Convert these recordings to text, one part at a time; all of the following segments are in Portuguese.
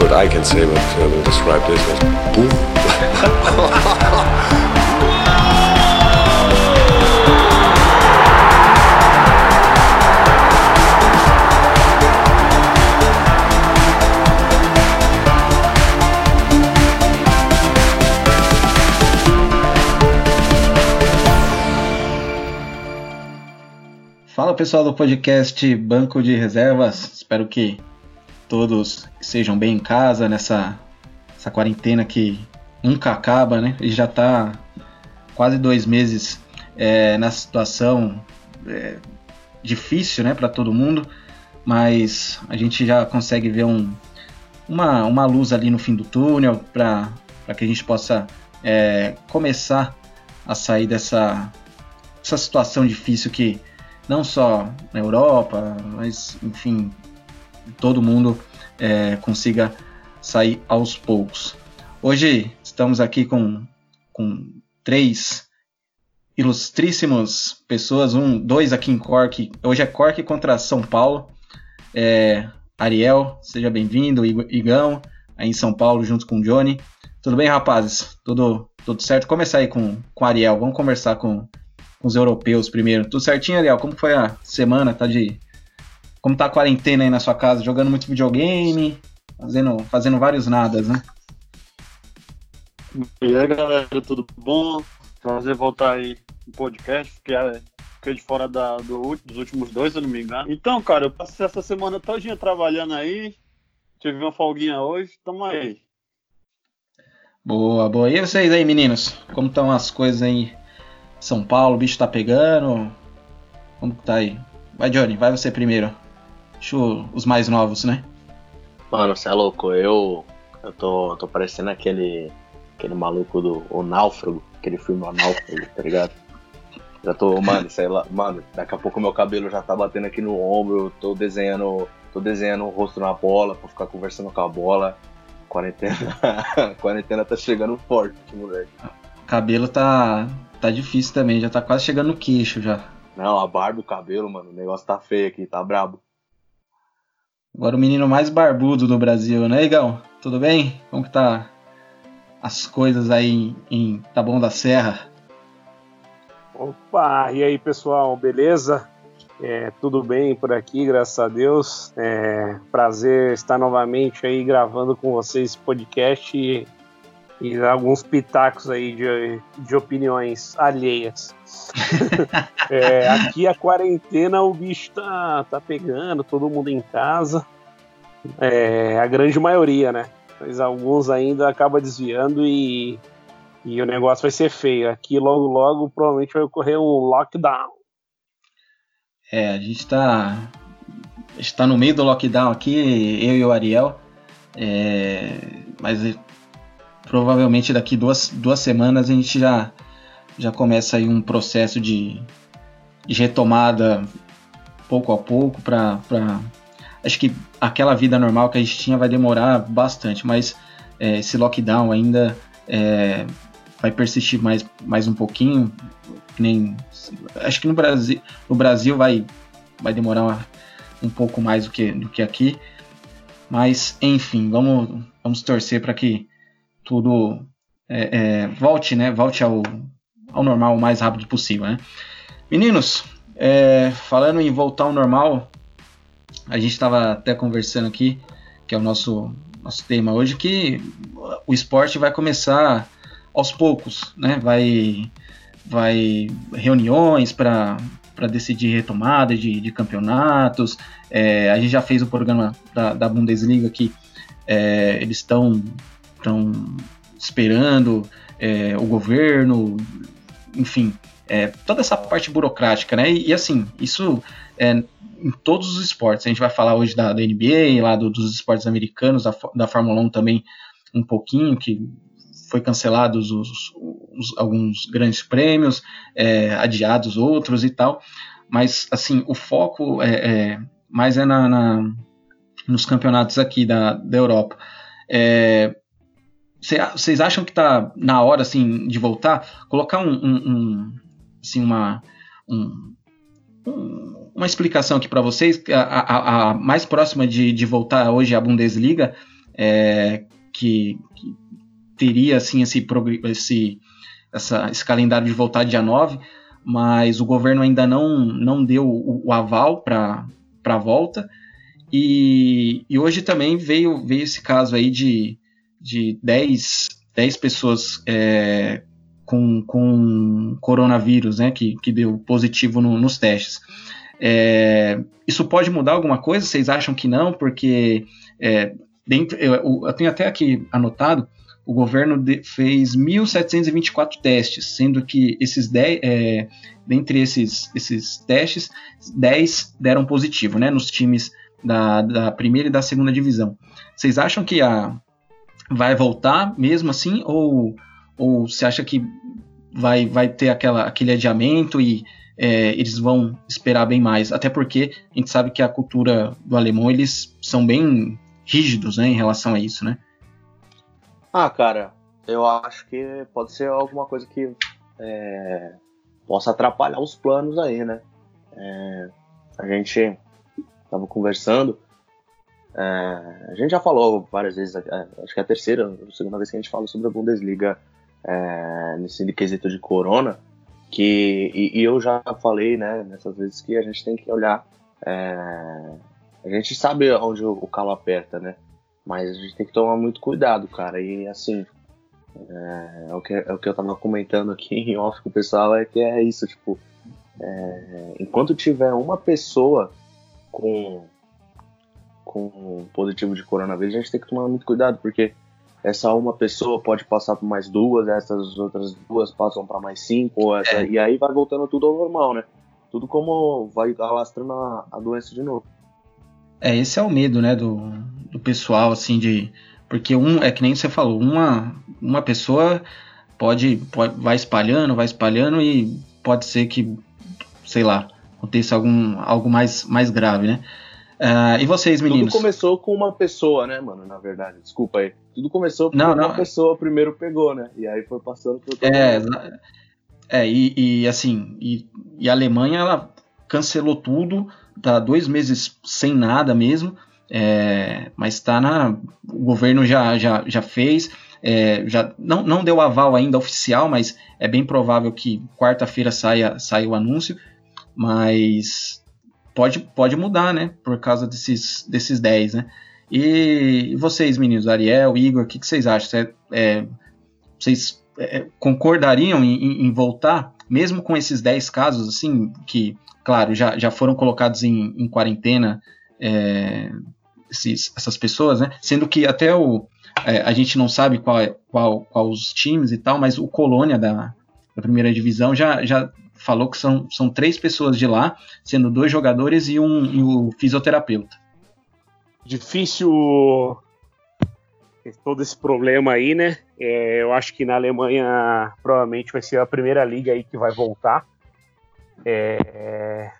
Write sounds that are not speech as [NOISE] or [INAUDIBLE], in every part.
word I can say what uh, will describe this was boom. Fala pessoal do podcast Banco de Reservas, espero que todos sejam bem em casa nessa essa quarentena que nunca acaba, né? E já está quase dois meses é, nessa situação é, difícil, né, para todo mundo, mas a gente já consegue ver um, uma, uma luz ali no fim do túnel para que a gente possa é, começar a sair dessa essa situação difícil que não só na Europa, mas enfim, todo mundo é, consiga sair aos poucos. Hoje estamos aqui com, com três ilustríssimos pessoas, um, dois aqui em Cork. Hoje é Cork contra São Paulo. É, Ariel, seja bem-vindo, Igão, aí em São Paulo junto com o Johnny. Tudo bem, rapazes? Tudo, tudo certo? Começar aí com, com Ariel, vamos conversar com, com os europeus primeiro. Tudo certinho, Ariel? Como foi a semana? Tá de. Como tá a quarentena aí na sua casa? Jogando muito videogame, fazendo, fazendo vários nadas, né? E aí, galera, tudo bom? Prazer voltar aí no podcast, que é fiquei de fora da, do, dos últimos dois, se eu não me engano. Então, cara, eu passei essa semana todinha trabalhando aí, tive uma folguinha hoje, tamo aí. Boa, boa. E vocês aí, meninos? Como estão as coisas aí são Paulo, o bicho tá pegando. Como que tá aí? Vai, Johnny, vai você primeiro. Deixa os mais novos, né? Mano, você é louco. Eu, eu tô, tô parecendo aquele, aquele maluco do o Náufrago, aquele filme O Náufrago, tá ligado? Já tô, mano, sei lá, mano, daqui a pouco meu cabelo já tá batendo aqui no ombro, eu tô desenhando, tô desenhando o rosto na bola pra ficar conversando com a bola. Quarentena, [LAUGHS] quarentena tá chegando forte, moleque. O cabelo tá, tá difícil também, já tá quase chegando no queixo já. Não, a barba, o cabelo, mano, o negócio tá feio aqui, tá brabo. Agora o menino mais barbudo do Brasil, né, Igão? Tudo bem? Como que tá as coisas aí em Taboão da Serra? Opa, e aí pessoal, beleza? É, tudo bem por aqui, graças a Deus. É, prazer estar novamente aí gravando com vocês podcast e alguns pitacos aí de, de opiniões alheias. [LAUGHS] é, aqui a quarentena o bicho tá, tá pegando, todo mundo em casa. É, a grande maioria, né? Mas alguns ainda acaba desviando e, e o negócio vai ser feio. Aqui logo logo provavelmente vai ocorrer um lockdown. É, a gente tá, está no meio do lockdown aqui, eu e o Ariel. É, mas provavelmente daqui duas, duas semanas a gente já, já começa aí um processo de, de retomada pouco a pouco para acho que aquela vida normal que a gente tinha vai demorar bastante, mas é, esse lockdown ainda é, vai persistir mais, mais um pouquinho. Nem, acho que no Brasil, no Brasil vai, vai demorar um pouco mais do que, do que aqui. Mas, enfim, vamos, vamos torcer para que tudo é, é, volte, né? Volte ao, ao normal o mais rápido possível, né? Meninos, é, falando em voltar ao normal, a gente estava até conversando aqui, que é o nosso, nosso tema hoje, que o esporte vai começar aos poucos, né? Vai, vai reuniões para para decidir retomada de, de campeonatos. É, a gente já fez o programa da, da Bundesliga que é, eles estão estão esperando é, o governo, enfim, é, toda essa parte burocrática, né? E, e assim, isso é, em todos os esportes. A gente vai falar hoje da, da NBA, lá do, dos esportes americanos, da, da Fórmula 1 também um pouquinho, que foi cancelados os, os, alguns grandes prêmios, é, adiados outros e tal. Mas assim, o foco é, é mais é na, na, nos campeonatos aqui da, da Europa. É, vocês acham que está na hora assim de voltar? Colocar um, um, um assim uma um, uma explicação aqui para vocês. A, a, a, mais próxima de, de voltar hoje à Bundesliga é, que, que, teria assim esse, esse, essa, esse calendário de voltar dia 9, mas o governo ainda não, não deu o, o aval para a volta. E, e, hoje também veio, veio esse caso aí de, de 10, 10 pessoas é, com, com coronavírus, né, que, que deu positivo no, nos testes. É, isso pode mudar alguma coisa? Vocês acham que não? Porque é, dentro, eu, eu, tenho até aqui anotado, o governo de, fez 1.724 testes, sendo que esses 10, é, dentre esses, esses testes, 10 deram positivo, né, nos times da, da primeira e da segunda divisão. Vocês acham que a vai voltar mesmo assim ou ou você acha que vai, vai ter aquela, aquele adiamento e é, eles vão esperar bem mais? Até porque a gente sabe que a cultura do alemão, eles são bem rígidos né, em relação a isso, né? Ah, cara, eu acho que pode ser alguma coisa que é, possa atrapalhar os planos aí, né? É, a gente estava conversando, é, a gente já falou várias vezes, é, acho que é a terceira, a segunda vez que a gente fala sobre a Bundesliga é, nesse quesito de corona, que e, e, eu já falei, né, nessas vezes que a gente tem que olhar, é, a gente sabe onde o, calo aperta, né, mas a gente tem que tomar muito cuidado, cara, e assim, é, é, o, que, é o que eu tava comentando aqui em off com o pessoal, é que é isso, tipo, é, enquanto tiver uma pessoa com com positivo de coronavírus, a gente tem que tomar muito cuidado, porque essa uma pessoa pode passar por mais duas, essas outras duas passam para mais cinco, essa, é. e aí vai voltando tudo ao normal, né? Tudo como vai alastrando a, a doença de novo. É, esse é o medo, né, do, do pessoal, assim, de. Porque um, é que nem você falou, uma, uma pessoa pode, pode. vai espalhando, vai espalhando e pode ser que, sei lá, aconteça algum, algo mais, mais grave, né? Uh, e vocês, meninos? Tudo começou com uma pessoa, né, mano? Na verdade, desculpa aí. Tudo começou porque não, não. uma pessoa primeiro pegou, né? E aí foi passando por todo é, mundo. É, e, e assim, e, e, a Alemanha, ela cancelou tudo, tá dois meses sem nada mesmo, é, mas tá na. O governo já, já, já fez. É, já não, não deu aval ainda oficial, mas é bem provável que quarta-feira saia, saia o anúncio. Mas pode, pode mudar, né? Por causa desses, desses 10, né? E, vocês, meninos, Ariel, Igor, o que, que, vocês acham? É, é, vocês é, concordariam em, em, voltar, mesmo com esses 10 casos, assim, que, claro, já, já foram colocados em, em quarentena é, esses, essas pessoas, né? Sendo que até o. É, a gente não sabe qual, qual, qual os times e tal, mas o Colônia da, da primeira divisão já, já falou que são, são três pessoas de lá, sendo dois jogadores e, um, e o fisioterapeuta. Difícil todo esse problema aí, né? É, eu acho que na Alemanha provavelmente vai ser a primeira liga aí que vai voltar. É,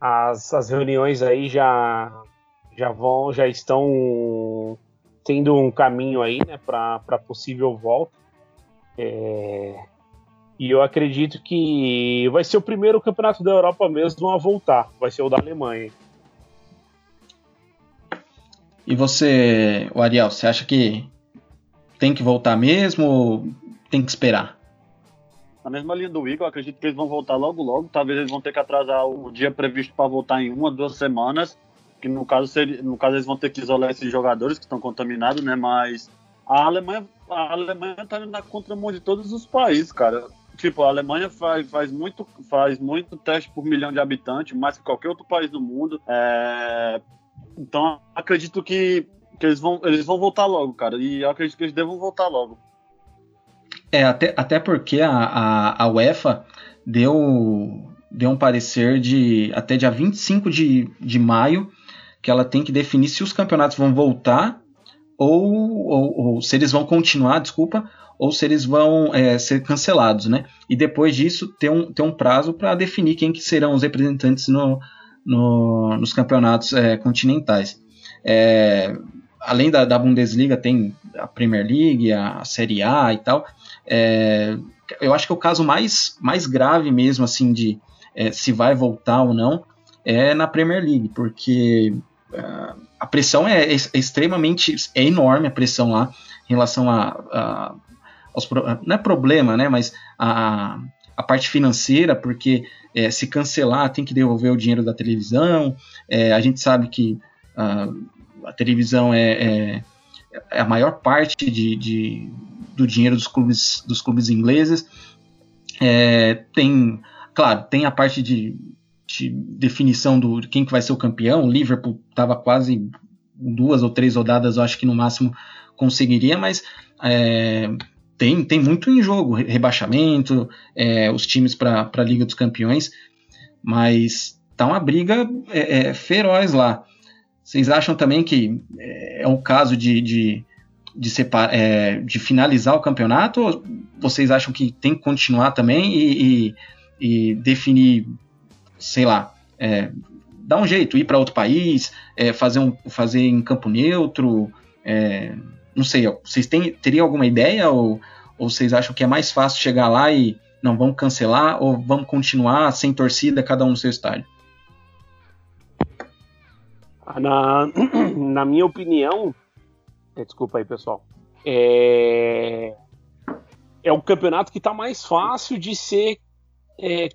as, as reuniões aí já já vão já estão tendo um caminho aí, né, para possível volta. É, e eu acredito que vai ser o primeiro campeonato da Europa mesmo a voltar. Vai ser o da Alemanha. E você, o Ariel, você acha que tem que voltar mesmo ou tem que esperar? Na mesma linha do Igor, acredito que eles vão voltar logo logo. Talvez eles vão ter que atrasar o dia previsto para voltar em uma, duas semanas. Que no caso, seria, no caso eles vão ter que isolar esses jogadores que estão contaminados, né? Mas a Alemanha, a Alemanha tá na contramão de todos os países, cara tipo, a Alemanha faz, faz, muito, faz muito teste por milhão de habitantes, mais que qualquer outro país do mundo. É... Então, acredito que, que eles, vão, eles vão voltar logo, cara. E eu acredito que eles devam voltar logo. É, até, até porque a, a, a UEFA deu, deu um parecer de até dia 25 de, de maio que ela tem que definir se os campeonatos vão voltar ou, ou, ou se eles vão continuar, desculpa, ou se eles vão é, ser cancelados, né? E depois disso ter um, ter um prazo para definir quem que serão os representantes no, no, nos campeonatos é, continentais. É, além da, da, Bundesliga tem a Premier League, a, Série A e tal. É, eu acho que o caso mais, mais grave mesmo assim de é, se vai voltar ou não é na Premier League, porque a pressão é, é, extremamente é enorme a pressão lá em relação a, a aos não é problema, né? Mas a, a parte financeira, porque é, se cancelar tem que devolver o dinheiro da televisão. É, a gente sabe que a, a televisão é, é, é, a maior parte de, de, do dinheiro dos clubes, dos clubes ingleses. É, tem, claro, tem a parte de, de, definição do quem que vai ser o campeão. O Liverpool estava quase duas ou três rodadas, eu acho que no máximo conseguiria, mas é, tem, tem muito em jogo, rebaixamento, é, os times para a Liga dos Campeões, mas tá uma briga é, é, feroz lá. Vocês acham também que é, é um caso de, de, de, é, de finalizar o campeonato? Ou vocês acham que tem que continuar também e, e, e definir, sei lá, é, dar um jeito, ir para outro país, é, fazer, um, fazer em campo neutro? É, não sei, vocês têm, teriam alguma ideia ou, ou vocês acham que é mais fácil chegar lá e não vamos cancelar ou vamos continuar sem torcida, cada um no seu estádio? Na, [CLEARS THROAT] na minha opinião, é, desculpa aí pessoal, é, é o campeonato que está mais fácil de ser é,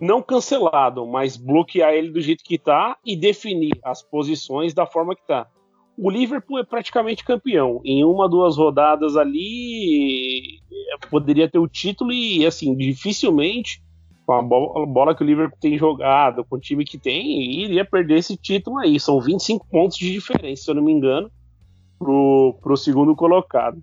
não cancelado, mas bloquear ele do jeito que está e definir as posições da forma que está o Liverpool é praticamente campeão. Em uma, duas rodadas ali, poderia ter o título e, assim, dificilmente, com a bola, que o Liverpool tem jogado, com o time que tem, iria perder esse título aí. São 25 pontos de diferença, se eu não me engano, pro, pro segundo colocado.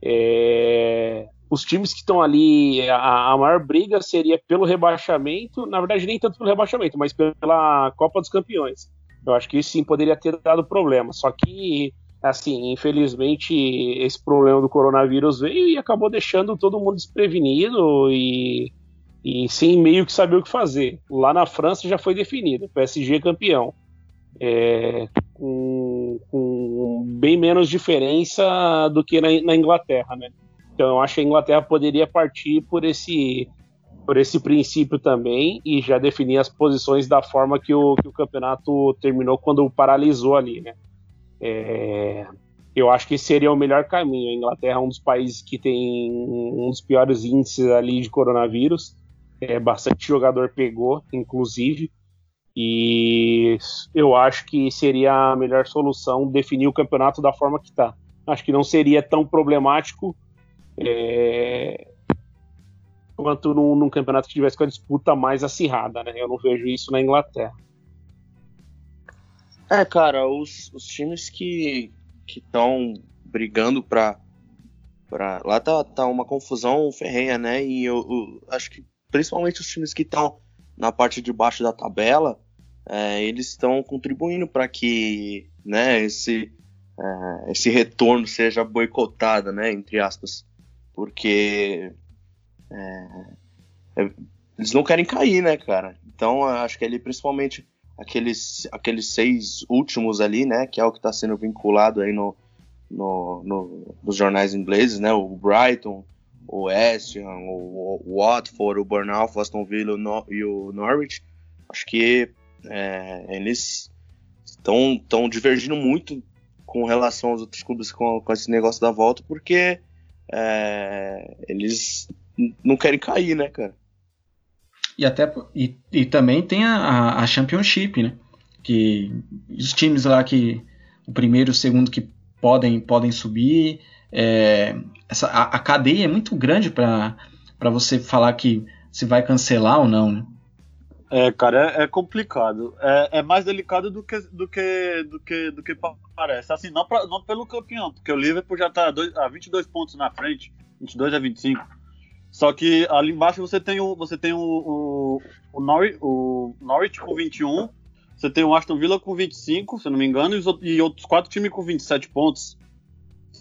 É... Os times que estão ali, a, a maior briga seria pelo rebaixamento, na verdade, nem tanto pelo rebaixamento, mas pela Copa dos Campeões eu acho que isso sim poderia ter dado problema. Só que, assim, infelizmente, esse problema do coronavírus veio e acabou deixando todo mundo desprevenido e, e sem meio que saber o que fazer. Lá na França já foi definido, PSG campeão. É, com, com, bem menos diferença do que na, na Inglaterra, né? Então eu acho que a Inglaterra poderia partir por esse por esse princípio também e já definir as posições da forma que o, que o campeonato terminou quando paralisou ali, né? É, eu acho que seria o melhor caminho. A Inglaterra é um dos países que tem um dos piores índices ali de coronavírus. É, bastante jogador pegou, inclusive. E eu acho que seria a melhor solução definir o campeonato da forma que está. Acho que não seria tão problemático é, quanto num, num, campeonato que tivesse com a disputa mais acirrada, né? Eu não vejo isso na Inglaterra. É, cara, os, os times que estão brigando para Pra... Lá tá, tá uma confusão ferrenha, né? E eu, eu acho que principalmente os times que estão na parte de baixo da tabela, é, eles estão contribuindo para que né, esse, é, esse retorno seja boicotado, né? Entre aspas. Porque é, é, eles não querem cair, né, cara? Então acho que ali principalmente aqueles, aqueles seis últimos ali, né, que é o que está sendo vinculado aí no, no, no, nos jornais ingleses, né, o Brighton, o West Ham, o, o Watford, o Burnout, o Aston Villa e o Norwich, acho que é, eles estão divergindo muito com relação aos outros clubes com, com esse negócio da volta, porque é, eles não querem cair, né, cara? E até e, e também tem a, a Championship, né? Que os times lá que o primeiro e o segundo que podem podem subir, é, essa a, a, cadeia é muito grande para você falar que se vai cancelar ou não, né? É, cara, é, é complicado. É, é, mais delicado do que, do que, do que, do que parece. Assim, não, pra, não pelo campeão, porque o Liverpool já está a 22 pontos na frente, 22 a 25. Só que ali embaixo você tem o, você tem o, o, o, Norwich, o Norwich com 21, você tem o Aston Villa com 25, se não me engano, e, os, e outros quatro times com 27 pontos.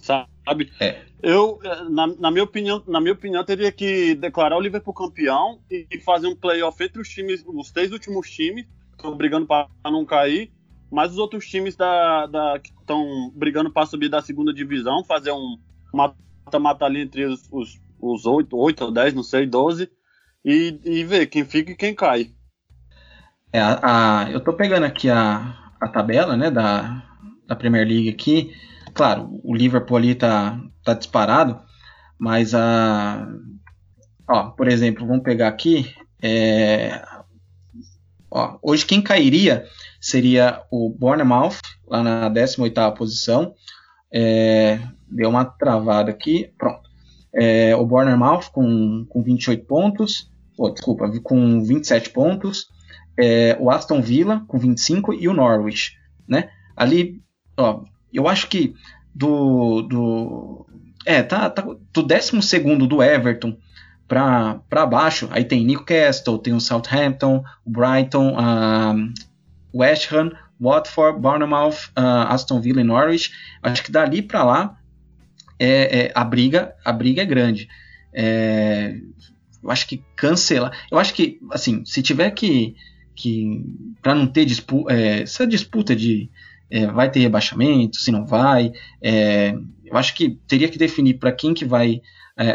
Sabe? É. Eu, na, na, minha opinião, na minha opinião, teria que declarar o Liverpool campeão e, fazer um playoff entre os times, os três últimos times, que estão brigando para não cair, mas os outros times da, da que estão brigando para subir da segunda divisão, fazer um mata-mata ali entre os, os os 8, 8 ou 10, não sei, 12, e, e ver quem fica e quem cai. É, a, a, eu tô pegando aqui a, a tabela né, da, da Premier League aqui. Claro, o Liverpool ali tá, tá disparado, mas a. Ó, por exemplo, vamos pegar aqui. É, ó, hoje quem cairia seria o Bournemouth, lá na 18 posição. É, deu uma travada aqui. Pronto. É, o Bournemouth com, com 28 pontos. Oh, desculpa, com 27 pontos. É, o Aston Villa com 25 e o Norwich. Né? Ali, ó, eu acho que do. do é, tá, tá do 12 do Everton para baixo. Aí tem Newcastle, tem o Southampton, o Brighton, o West Ham, Watford, Bournemouth, uh, Aston Villa e Norwich. Acho que dali para lá é, é, a briga a briga é grande. É, eu acho que cancela. Eu acho que assim, se tiver que que para não ter disputa, é, essa disputa de é, vai ter rebaixamento, se não vai, é, eu acho que teria que definir para quem que vai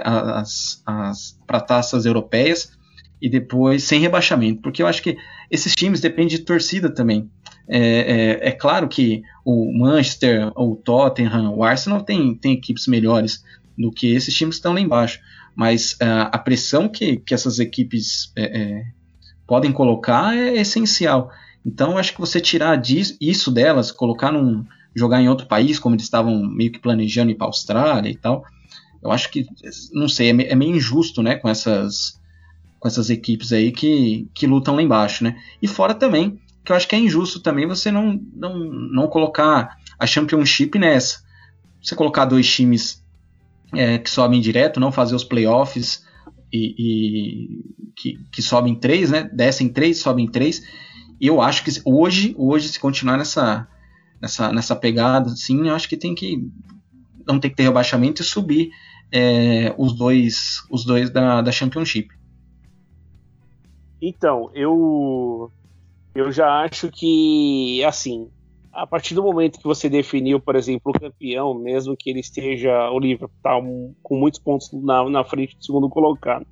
as, as para taças europeias e depois sem rebaixamento, porque eu acho que esses times dependem de torcida também. É, é, é, claro que o Manchester, o Tottenham, o Arsenal tem, tem equipes melhores do que esses times que estão lá embaixo, mas uh, a pressão que, que essas equipes é, é, podem colocar é essencial. Então, acho que você tirar disso, isso delas, colocar num jogar em outro país, como eles estavam meio que planejando ir para a Austrália e tal, eu acho que, não sei, é, meio injusto, né, com essas com essas equipes aí que, que lutam lá embaixo, né? E fora também, que eu acho que é injusto também você não, não, não colocar a Championship nessa. Você colocar dois times é, que sobem direto, não fazer os playoffs e, e que, que, sobem três, né? Descem três, sobem três. Eu acho que hoje, hoje, se continuar nessa, nessa, nessa pegada, assim, eu acho que tem que não tem que ter rebaixamento e subir é, os dois os dois da, da Championship. Então, eu eu já acho que assim, a partir do momento que você definiu, por exemplo, o campeão, mesmo que ele esteja o Liverpool tá um, com muitos pontos na, na frente do segundo colocado,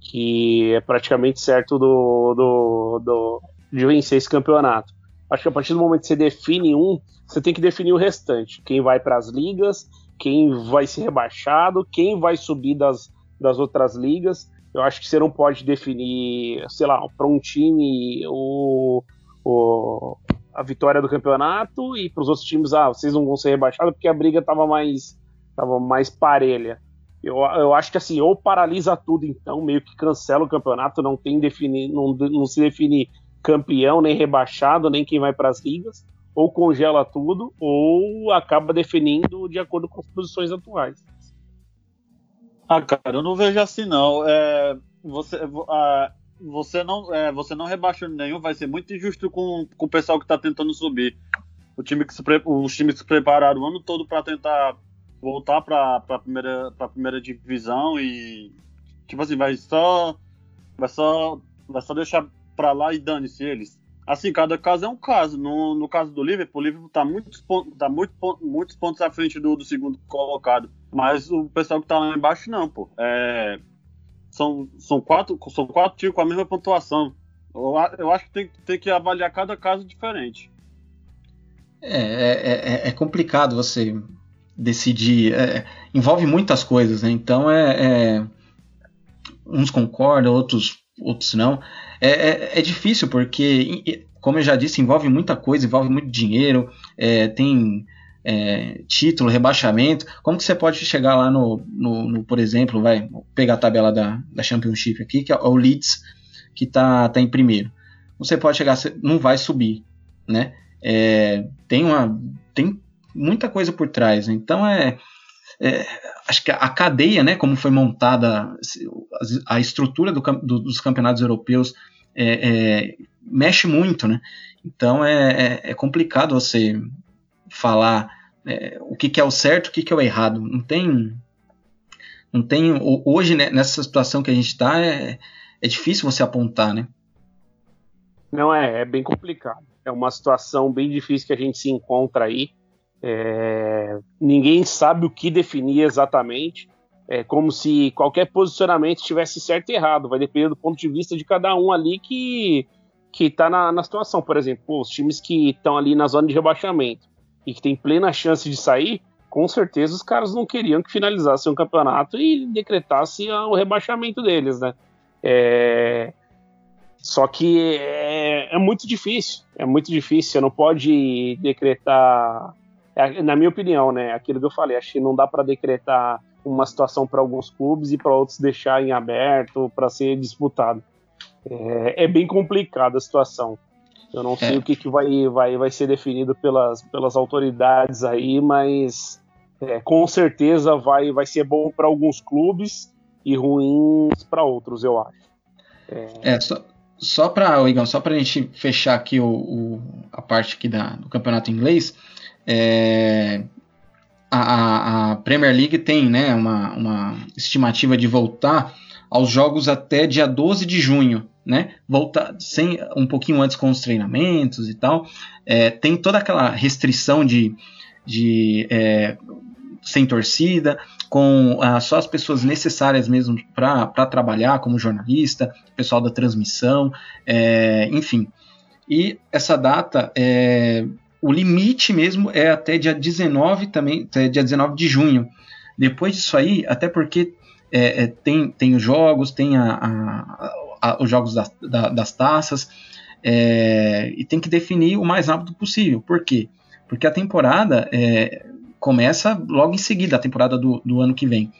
que é praticamente certo do, do, do de vencer esse campeonato. Acho que a partir do momento que você define um, você tem que definir o restante. Quem vai para as ligas, quem vai ser rebaixado, quem vai subir das, das outras ligas. Eu acho que você não pode definir, sei lá, para um time o, o, a vitória do campeonato e para os outros times, ah, vocês não vão ser rebaixados porque a briga estava mais, tava mais parelha. Eu, eu acho que assim, ou paralisa tudo então, meio que cancela o campeonato, não tem definir, não, não se define campeão, nem rebaixado, nem quem vai para as ligas, ou congela tudo, ou acaba definindo de acordo com as posições atuais. Ah, cara, eu não vejo assim não. É, você, ah, você não, é, você não nenhum vai ser muito injusto com, com o pessoal que está tentando subir. O time que se, os times que se prepararam o ano todo para tentar voltar para a primeira, primeira divisão e tipo assim vai só vai só vai só deixar para lá e dane-se eles. Assim, cada caso é um caso. No, no caso do Liverpool, o Liverpool está muitos, pontos, tá muito, muitos pontos à frente do, do segundo colocado. Mas o pessoal que tá lá embaixo, não, pô. É, são, são, quatro, são quatro times com a mesma pontuação. Eu, eu acho que tem, tem que avaliar cada caso diferente. É, é, é, é complicado você decidir. É, envolve muitas coisas, né? Então é, é uns concordam, outros, outros não. É, é, é, difícil porque, como eu já disse, envolve muita coisa, envolve muito dinheiro, é, tem é, título, rebaixamento, como que você pode chegar lá no, no, no, por exemplo, vai pegar a tabela da, da Championship aqui, que é o Leeds, que está tá em primeiro. Você pode chegar, não vai subir, né? É, tem uma tem muita coisa por trás, então é, é, acho que a cadeia, né, como foi montada a estrutura do, do, dos campeonatos europeus é, é, mexe muito, né? Então é, é, é complicado você falar é, o que, que, é o certo, o que, que é o errado. Não tem. Não tem. Hoje, né, nessa situação que a gente está, é, difícil você apontar, né? Não é, é bem complicado. É uma situação bem difícil que a gente se encontra aí. É, ninguém sabe o que definir exatamente. É como se qualquer posicionamento estivesse certo e errado. Vai depender do ponto de vista de cada um ali que que está na, na situação. Por exemplo, os times que estão ali na zona de rebaixamento e que tem plena chance de sair, com certeza os caras não queriam que finalizasse um campeonato e decretasse o rebaixamento deles, né? É... Só que é, é, muito difícil, é muito difícil. Você não pode decretar, na minha opinião, né? Aquilo que eu falei, acho que não dá para decretar uma situação para alguns clubes e para outros deixar em aberto para ser disputado. É, é, bem complicada a situação. Eu não sei é. o que, que vai, vai, vai ser definido pelas, pelas autoridades aí, mas é, com certeza vai, vai ser bom para alguns clubes e ruins para outros, eu acho. É, é só, só para só para a gente fechar aqui o, o, a parte aqui da, do campeonato inglês, é, a, a, Premier League tem né, uma, uma estimativa de voltar aos jogos até dia 12 de junho, né? Voltar sem um pouquinho antes com os treinamentos e tal. É, tem toda aquela restrição de, de é, sem torcida, com ah, só as pessoas necessárias mesmo para trabalhar, como jornalista, pessoal da transmissão, é, enfim. E essa data, é, o limite mesmo é até dia 19 também, até dia 19 de junho. Depois disso aí, até porque é, é, tem, tem os jogos, tem a, a, a, os jogos da, da, das taças, é, e tem que definir o mais rápido possível. Por quê? Porque a temporada é, começa logo em seguida, a temporada do, do ano que vem.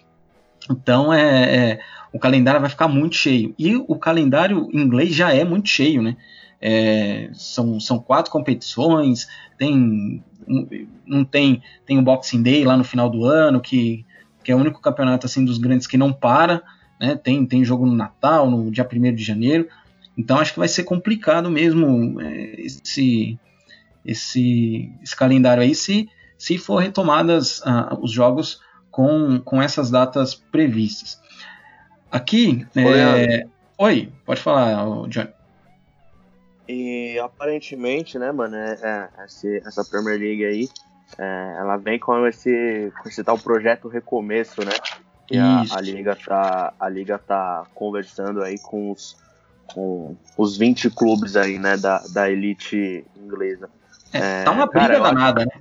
Então é, é, o calendário vai ficar muito cheio. E o calendário inglês já é muito cheio, né? É, são, são quatro competições, tem não tem tem o Boxing Day lá no final do ano que que é o único campeonato assim dos grandes que não para, né? Tem, tem jogo no Natal, no dia 1 de janeiro. Então acho que vai ser complicado mesmo é, esse, esse, esse calendário aí se, se for retomadas uh, os jogos com, com essas datas previstas. Aqui. É... Oi, pode falar, John. E aparentemente, né, mano, é, é, essa Premier League aí é, ela vem com esse, com esse tal projeto Recomeço, né? E a, a, Liga tá, a Liga tá conversando aí com os, com os 20 clubes aí, né, da, da elite inglesa. É, é, tá uma briga cara, danada, né?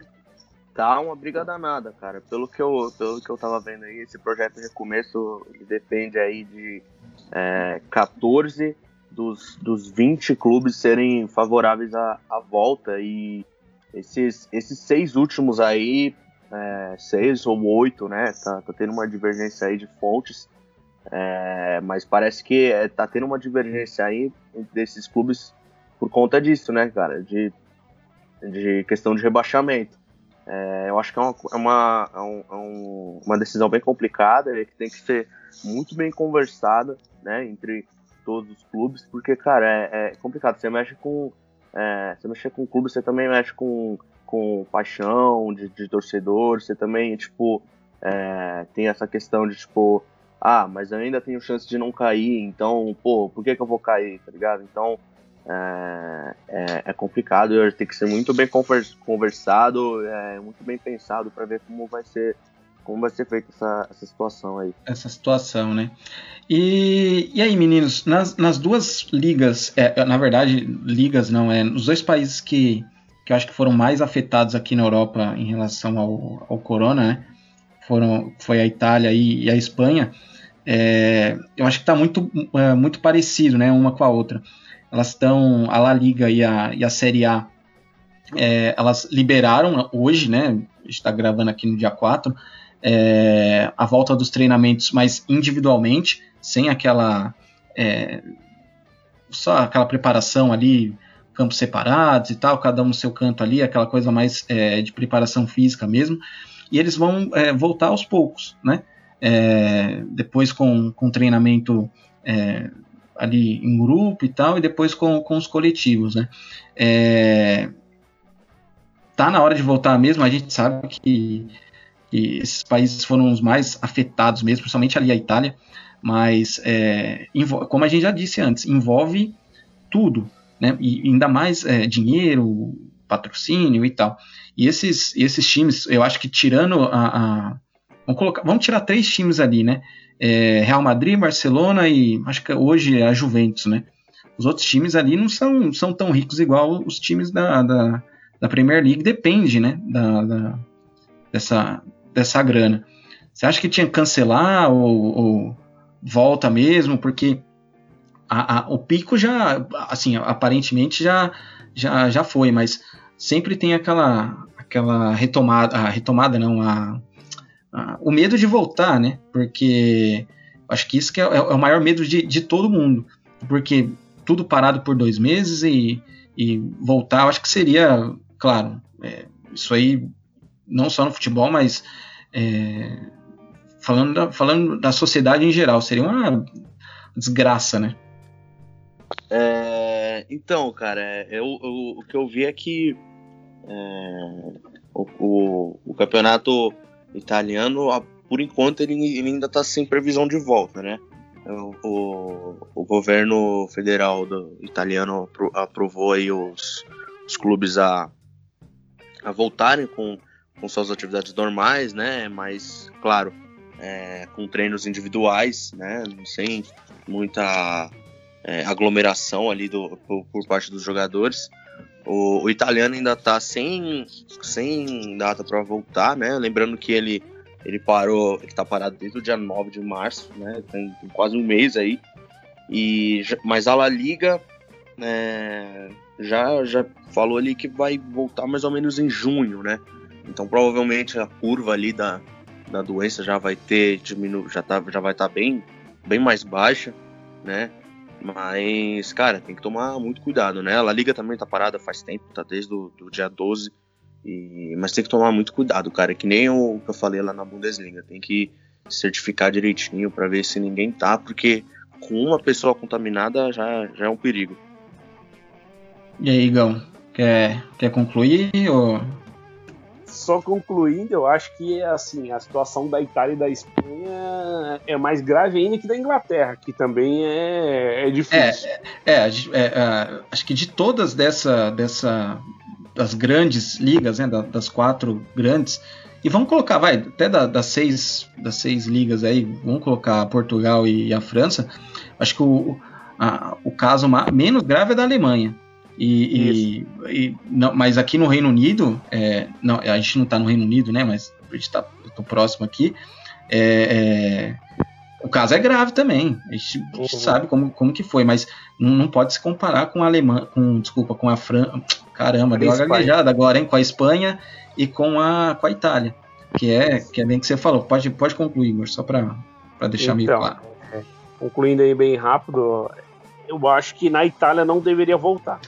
Tá uma briga danada, cara. Pelo que eu, pelo que eu tava vendo aí, esse projeto Recomeço depende aí de é, 14 dos, dos 20 clubes serem favoráveis à, à volta e esses, esses seis últimos aí, é, seis ou oito, né? Tá, tá, tendo uma divergência aí de fontes, é, mas parece que é, tá tendo uma divergência aí desses clubes por conta disso, né, cara? De, de questão de rebaixamento. É, eu acho que é uma, é uma, é um, é um, uma decisão bem complicada, que tem que ser muito bem conversada, né, entre todos os clubes, porque, cara, é, é complicado. Você mexe com é, você mexer com o clube, você também mexe com, com paixão de, de torcedor, você também, tipo, é, tem essa questão de, tipo, ah, mas eu ainda tenho chance de não cair, então, pô, por que, que eu vou cair, tá ligado? Então, é, é, é complicado, tem que ser muito bem conversado, é, muito bem pensado para ver como vai ser como vai ser feita essa, essa situação aí. Essa situação, né? E, e aí, meninos, nas, nas duas ligas, é, na verdade, ligas não, é nos dois países que, que eu acho que foram mais afetados aqui na Europa em relação ao, ao corona, né? Foram, foi a Itália e, e a Espanha. É, eu acho que está muito, é, muito parecido, né? Uma com a outra. Elas estão, a La Liga e a, e a Série A, é, elas liberaram hoje, né? está gravando aqui no dia 4, é, a volta dos treinamentos mais individualmente, sem aquela é, só aquela preparação ali, campos separados e tal, cada um no seu canto ali, aquela coisa mais é, de preparação física mesmo. E eles vão é, voltar aos poucos, né? É, depois com, com treinamento é, ali em grupo e tal, e depois com, com os coletivos, né? Tá na hora de voltar mesmo, a gente sabe que que esses países foram os mais afetados mesmo, principalmente ali a Itália, mas é, como a gente já disse antes, envolve tudo, né? E ainda mais é, dinheiro, patrocínio e tal. E esses, esses times, eu acho que tirando a, a vamos, colocar, vamos tirar três times ali, né? É, Real Madrid, Barcelona e acho que hoje é a Juventus, né? os outros times ali não são, são tão ricos igual os times da, da, da Premier League, depende, né, da, da, dessa, dessa grana. Você acha que tinha que cancelar ou, ou volta mesmo? Porque a, a, o pico já, assim, aparentemente já, já, já foi, mas sempre tem aquela, aquela retomada, a retomada não, a, a, o medo de voltar, né? Porque acho que isso que é, é, o maior medo de, de todo mundo, porque tudo parado por dois meses e, e voltar, acho que seria, claro, é, isso aí não só no futebol, mas é, falando, da, falando da sociedade em geral, seria uma desgraça, né? É, então, cara, eu, eu, o que eu vi é que é, o, o, o, campeonato italiano, por enquanto, ele, ele ainda está sem previsão de volta, né? O, o, governo federal italiano aprovou aí os, os clubes a, a voltarem com, com suas atividades normais, né? Mas, claro, é, com treinos individuais, né? Sem muita é, aglomeração ali do, por, por, parte dos jogadores. O, o italiano ainda está sem, sem data para voltar, né? Lembrando que ele, ele parou, ele está parado desde o dia 9 de março, né? Tem, tem quase um mês aí. E, mas a La Liga é, já, já falou ali que vai voltar mais ou menos em junho, né? Então provavelmente a curva ali da, da doença já vai ter diminu já, tá, já vai estar tá bem, bem mais baixa, né? Mas, cara, tem que tomar muito cuidado, né? A Liga também tá parada faz tempo, tá desde o do dia 12. E, mas tem que tomar muito cuidado, cara. Que nem o que eu falei lá na Bundesliga. Tem que certificar direitinho para ver se ninguém tá, porque com uma pessoa contaminada já, já é um perigo. E aí, Igão? Quer, quer concluir ou só concluindo, eu acho que assim a situação da Itália e da Espanha é mais grave ainda que da Inglaterra, que também é, é difícil. É, é, é, é, acho que de todas dessa, dessa das grandes ligas, né, das quatro grandes, e vamos colocar, vai, até da, das seis das seis ligas aí, vamos colocar Portugal e a França. Acho que o, a, o caso menos grave é da Alemanha. E, e, e, não, mas aqui no Reino Unido, é, não, a gente não está no Reino Unido, né? Mas a gente está próximo aqui. É, é, o caso é grave também. A gente, uhum. sabe como, como que foi, mas não, não, pode se comparar com a Alemanha, com desculpa, com a França. Caramba, deu uma gaguejada agora, hein? Com a Espanha e com a, com a Itália, que é que é bem que você falou. Pode, pode concluir, só para deixar então, meio claro. É, concluindo aí bem rápido, eu acho que na Itália não deveria voltar.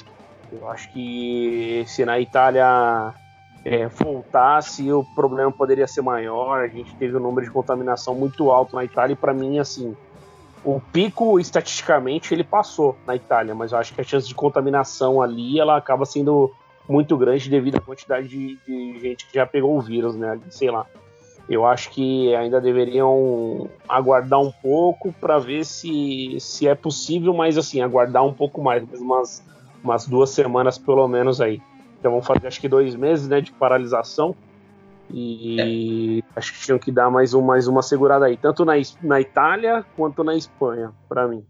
Eu acho que se na Itália é, voltasse, o problema poderia ser maior. A gente teve um número de contaminação muito alto na Itália e para mim, assim, o pico estatisticamente ele passou na Itália, mas eu acho que a chance de contaminação ali ela acaba sendo muito grande devido à quantidade de, de gente que já pegou o vírus, né? Sei lá. Eu acho que ainda deveriam aguardar um pouco para ver se, se é possível, mas assim, aguardar um pouco mais, umas umas duas semanas pelo menos aí. Então vão fazer acho que dois meses né, de paralisação. E é. acho que tinham que dar mais, um, mais uma segurada aí, tanto na, na Itália quanto na Espanha, para mim.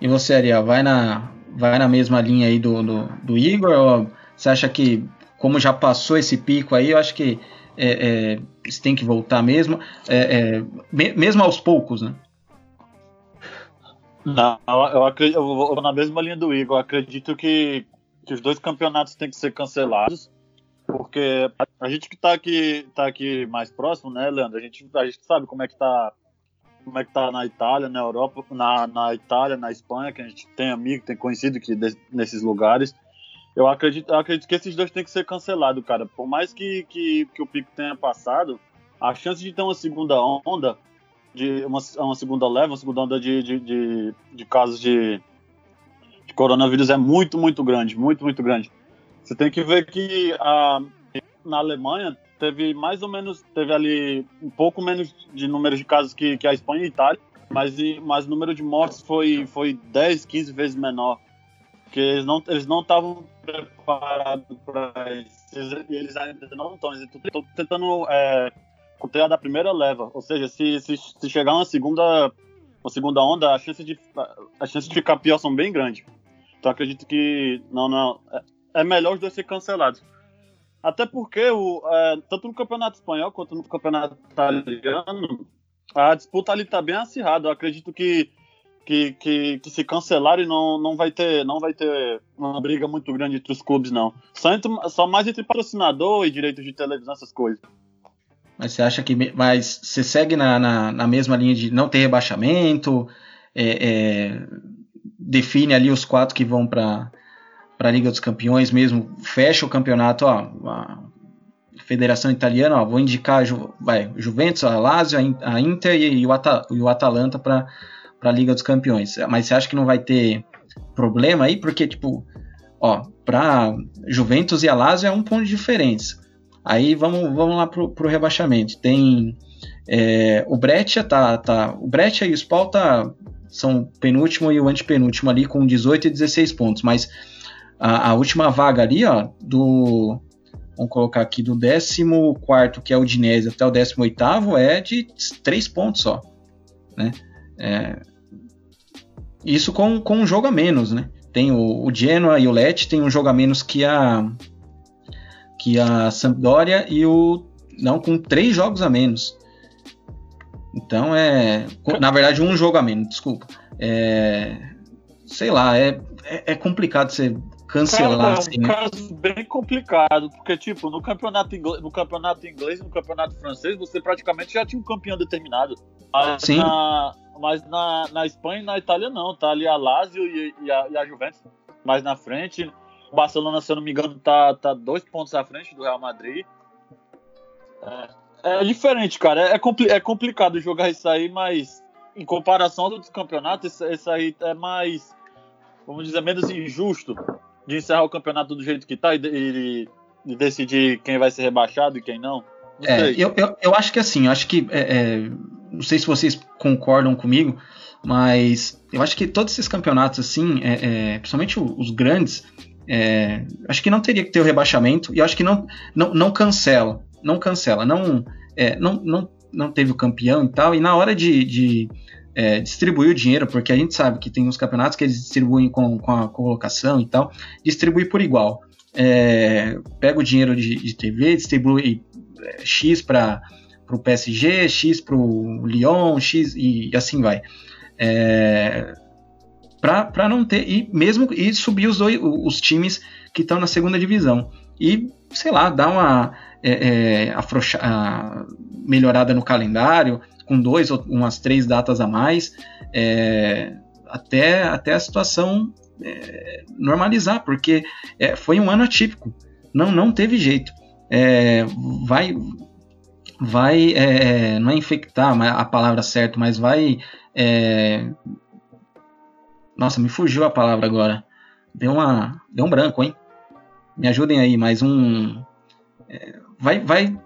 E você, Ariel, vai na, vai na mesma linha aí do, do, do Igor? Ou você acha que, como já passou esse pico aí, eu acho que é, é, tem que voltar mesmo, é, é mesmo aos poucos, né? Não, eu acredito, eu vou na mesma linha do Igor. Eu acredito que, que os dois campeonatos têm que ser cancelados, porque a gente que está aqui, tá aqui mais próximo, né, Leandro? A gente, a gente sabe como é que tá, como é que tá na Itália, na Europa, na, na Itália, na Espanha, que a gente tem amigo, tem conhecido que nesses lugares. Eu acredito, eu acredito que esses dois têm que ser cancelados, cara. Por mais que, que, que o pico tenha passado, a chance de ter uma segunda onda de uma, uma segunda leva, uma segunda onda de, de, de, de casos de, de, coronavírus é muito, muito grande, muito, muito grande. Você tem que ver que a, na Alemanha teve mais ou menos, teve ali um pouco menos de número de casos que, que a Espanha e a Itália, mas, mas o número de mortes foi, foi 10, 15 vezes menor. Porque eles não eles não estavam preparados para isso. Eles ainda não estão. Eles estão tentando é, conter a da primeira leva. Ou seja, se, se, se chegar uma segunda, uma segunda onda, a chance de, a chance de ficar pior são bem grandes. Então acredito que não, não, é, é melhor os dois ser cancelados. Até porque o, é, tanto no campeonato espanhol quanto no campeonato italiano, a disputa ali está bem acirrada. Eu acredito que, que, que, que, se cancelarem não, não, vai ter, não vai ter uma briga muito grande entre os clubes, não. Só, entre, só mais entre patrocinador e direitos de televisão, essas coisas. Mas você acha que. Mas você segue na, na, na mesma linha de não ter rebaixamento? É, é, define ali os quatro que vão para a Liga dos Campeões mesmo, fecha o campeonato, ó, a Federação Italiana, ó, vou indicar Ju, vai, Juventus, a Lazio, a Inter e, o, At e o Atalanta para a Liga dos Campeões. Mas você acha que não vai ter problema aí? Porque, tipo, ó, para Juventus e a Lazio é um ponto de diferença. Aí vamos, vamos lá pro, pro rebaixamento. Tem é, o Breccia tá, tá, o Breccia e o Spal tá, são penúltimo e o antepenúltimo ali com 18 e 16 pontos, mas a, a última vaga ali, ó, do vamos colocar aqui do 14 que é o Dinese até o 18 é de 3 pontos só, né? É, isso com, com um jogo a menos, né? Tem o, o Genoa e o Lecce tem um jogo a menos que a que a Sampdoria e o não com três jogos a menos. Então é, na verdade um jogo a menos, desculpa. É, sei lá, é, é, é complicado você cancelar. Cara, é um assim, né? caso bem complicado, porque tipo no campeonato inglês, no campeonato inglês, no campeonato francês, você praticamente já tinha um campeão determinado. Mas Sim. Na, mas na, na Espanha e na Itália não, tá ali a Lazio e, e, a, e a Juventus mais na frente. O Barcelona, se eu não me engano, tá, tá dois pontos à frente do Real Madrid. É, é diferente, cara. É, é, compli é, complicado jogar isso aí, mas em comparação aos outros campeonatos, isso, aí é mais, vamos dizer, menos injusto de encerrar o campeonato do jeito que tá e, e, e decidir quem vai ser rebaixado e quem não. não é, eu, eu, eu, acho que assim, eu acho que. É, é, não sei se vocês concordam comigo, mas eu acho que todos esses campeonatos, assim, é, é principalmente os grandes, é, acho que não teria que ter o rebaixamento e acho que não, não, não cancela, não cancela, não, é, não, não, não teve o campeão e tal, e na hora de, de é, distribuir o dinheiro, porque a gente sabe que tem uns campeonatos que eles distribuem com, com a colocação e tal, distribui por igual. É, pega o dinheiro de, de TV, distribui é, X para o PSG, X para o Lyon, X e, assim vai. É, para não ter e mesmo e subir os, dois, os times que estão na segunda divisão. E sei lá dar uma é, é, afrouxa, melhorada no calendário com dois ou umas três datas a mais é, até até a situação é, normalizar porque é, foi um ano atípico. Não não teve jeito. É, vai vai não é infectar a palavra certa mas vai nossa, me fugiu a palavra agora. Deu, uma, deu um branco, hein? Me ajudem aí, mais um. É, vai, vai.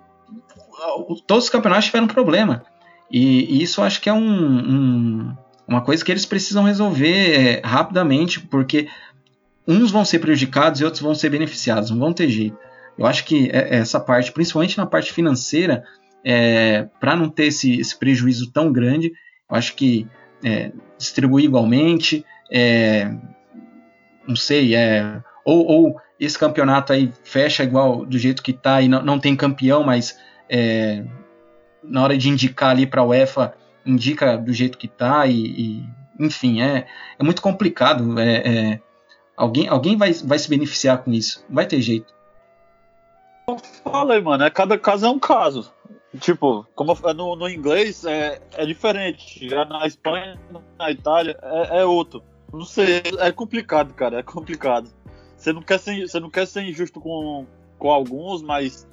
Todos os campeonatos tiveram problema. E, e isso acho que é um, um, uma coisa que eles precisam resolver é, rapidamente, porque uns vão ser prejudicados e outros vão ser beneficiados, não vão ter jeito. Eu acho que é, é essa parte, principalmente na parte financeira, é, para não ter esse, esse, prejuízo tão grande, eu acho que é, distribuir igualmente, é, não sei, é, ou, ou, esse campeonato aí fecha igual do jeito que tá e não, não tem campeão, mas é, na hora de indicar ali para a UEFA, indica do jeito que tá e, e enfim, é, é muito complicado. É, é, alguém alguém vai, vai se beneficiar com isso, vai ter jeito. Fala aí, mano, é, cada caso é um caso. Tipo, como no, no inglês é, é diferente, na Espanha, na Itália é, é outro. Não sei, é complicado, cara, é complicado. Você não quer ser, você não quer ser injusto com, com alguns, mas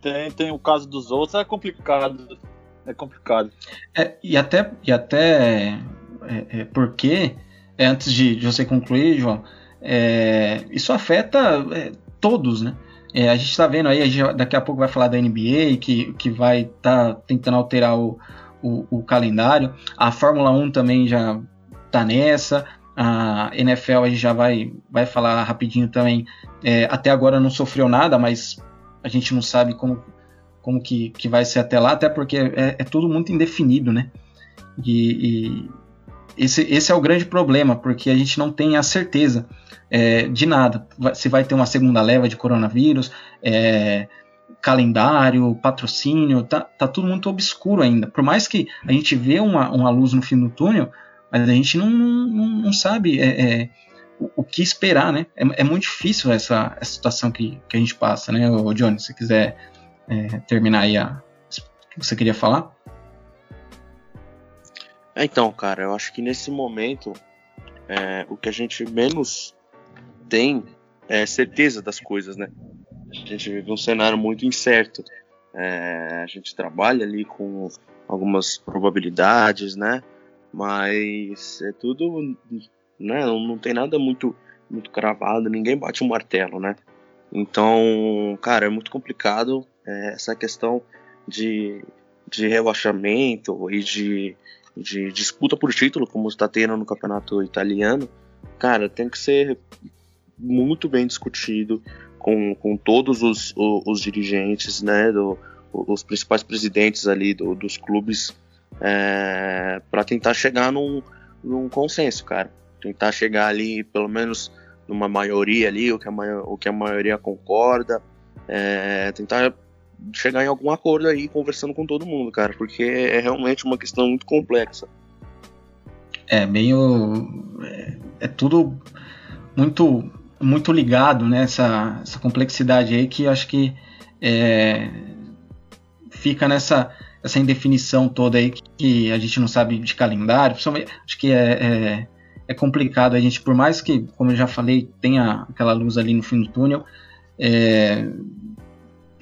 tem, tem o caso dos outros, é complicado. É complicado. É, e até, e até é, é porque, é, antes de, de, você concluir, João, é, isso afeta é, todos, né? a gente está vendo aí, a gente daqui a pouco vai falar da NBA, que, que vai estar tá tentando alterar o, o, o, calendário. A Fórmula 1 também já está nessa. A NFL a gente já vai, vai falar rapidinho também. É, até agora não sofreu nada, mas a gente não sabe como, como que, que vai ser até lá, até porque é, é tudo muito indefinido, né? E, e, esse, esse é o grande problema, porque a gente não tem a certeza é, de nada. Se vai ter uma segunda leva de coronavírus, é, calendário, patrocínio, tá, tá tudo muito obscuro ainda. Por mais que a gente vê uma, uma luz no fim do túnel, mas a gente não, não, não sabe é, é, o, o, que esperar, né? É, é, muito difícil essa, essa situação que, que a gente passa, né, o Johnny? Se quiser é, terminar aí a, o que você queria falar. É, então, cara, eu acho que nesse momento é, o que a gente menos tem é certeza das coisas, né? A gente vive um cenário muito incerto. A gente trabalha ali com algumas probabilidades, né? Mas é tudo, né? Não tem nada muito muito cravado, ninguém bate um martelo, né? Então, cara, é muito complicado é, essa questão de, de relaxamento e de, de disputa por título, como está tendo no campeonato italiano, cara, tem que ser muito bem discutido com, com todos os, os, os dirigentes, né, do, os principais presidentes ali do, dos clubes, é, para tentar chegar num, num consenso, cara. Tentar chegar ali, pelo menos, numa maioria ali, o que a, o que a maioria concorda, é, tentar chegar em algum acordo aí, conversando com todo mundo, cara, porque é realmente uma questão muito complexa. É meio. É, é tudo muito muito ligado né, essa complexidade aí que acho que é, fica nessa essa indefinição toda aí que a gente não sabe de calendário. Acho que é, é, é, complicado a gente, por mais que, como eu já falei, tenha aquela luz ali no fim do túnel, é,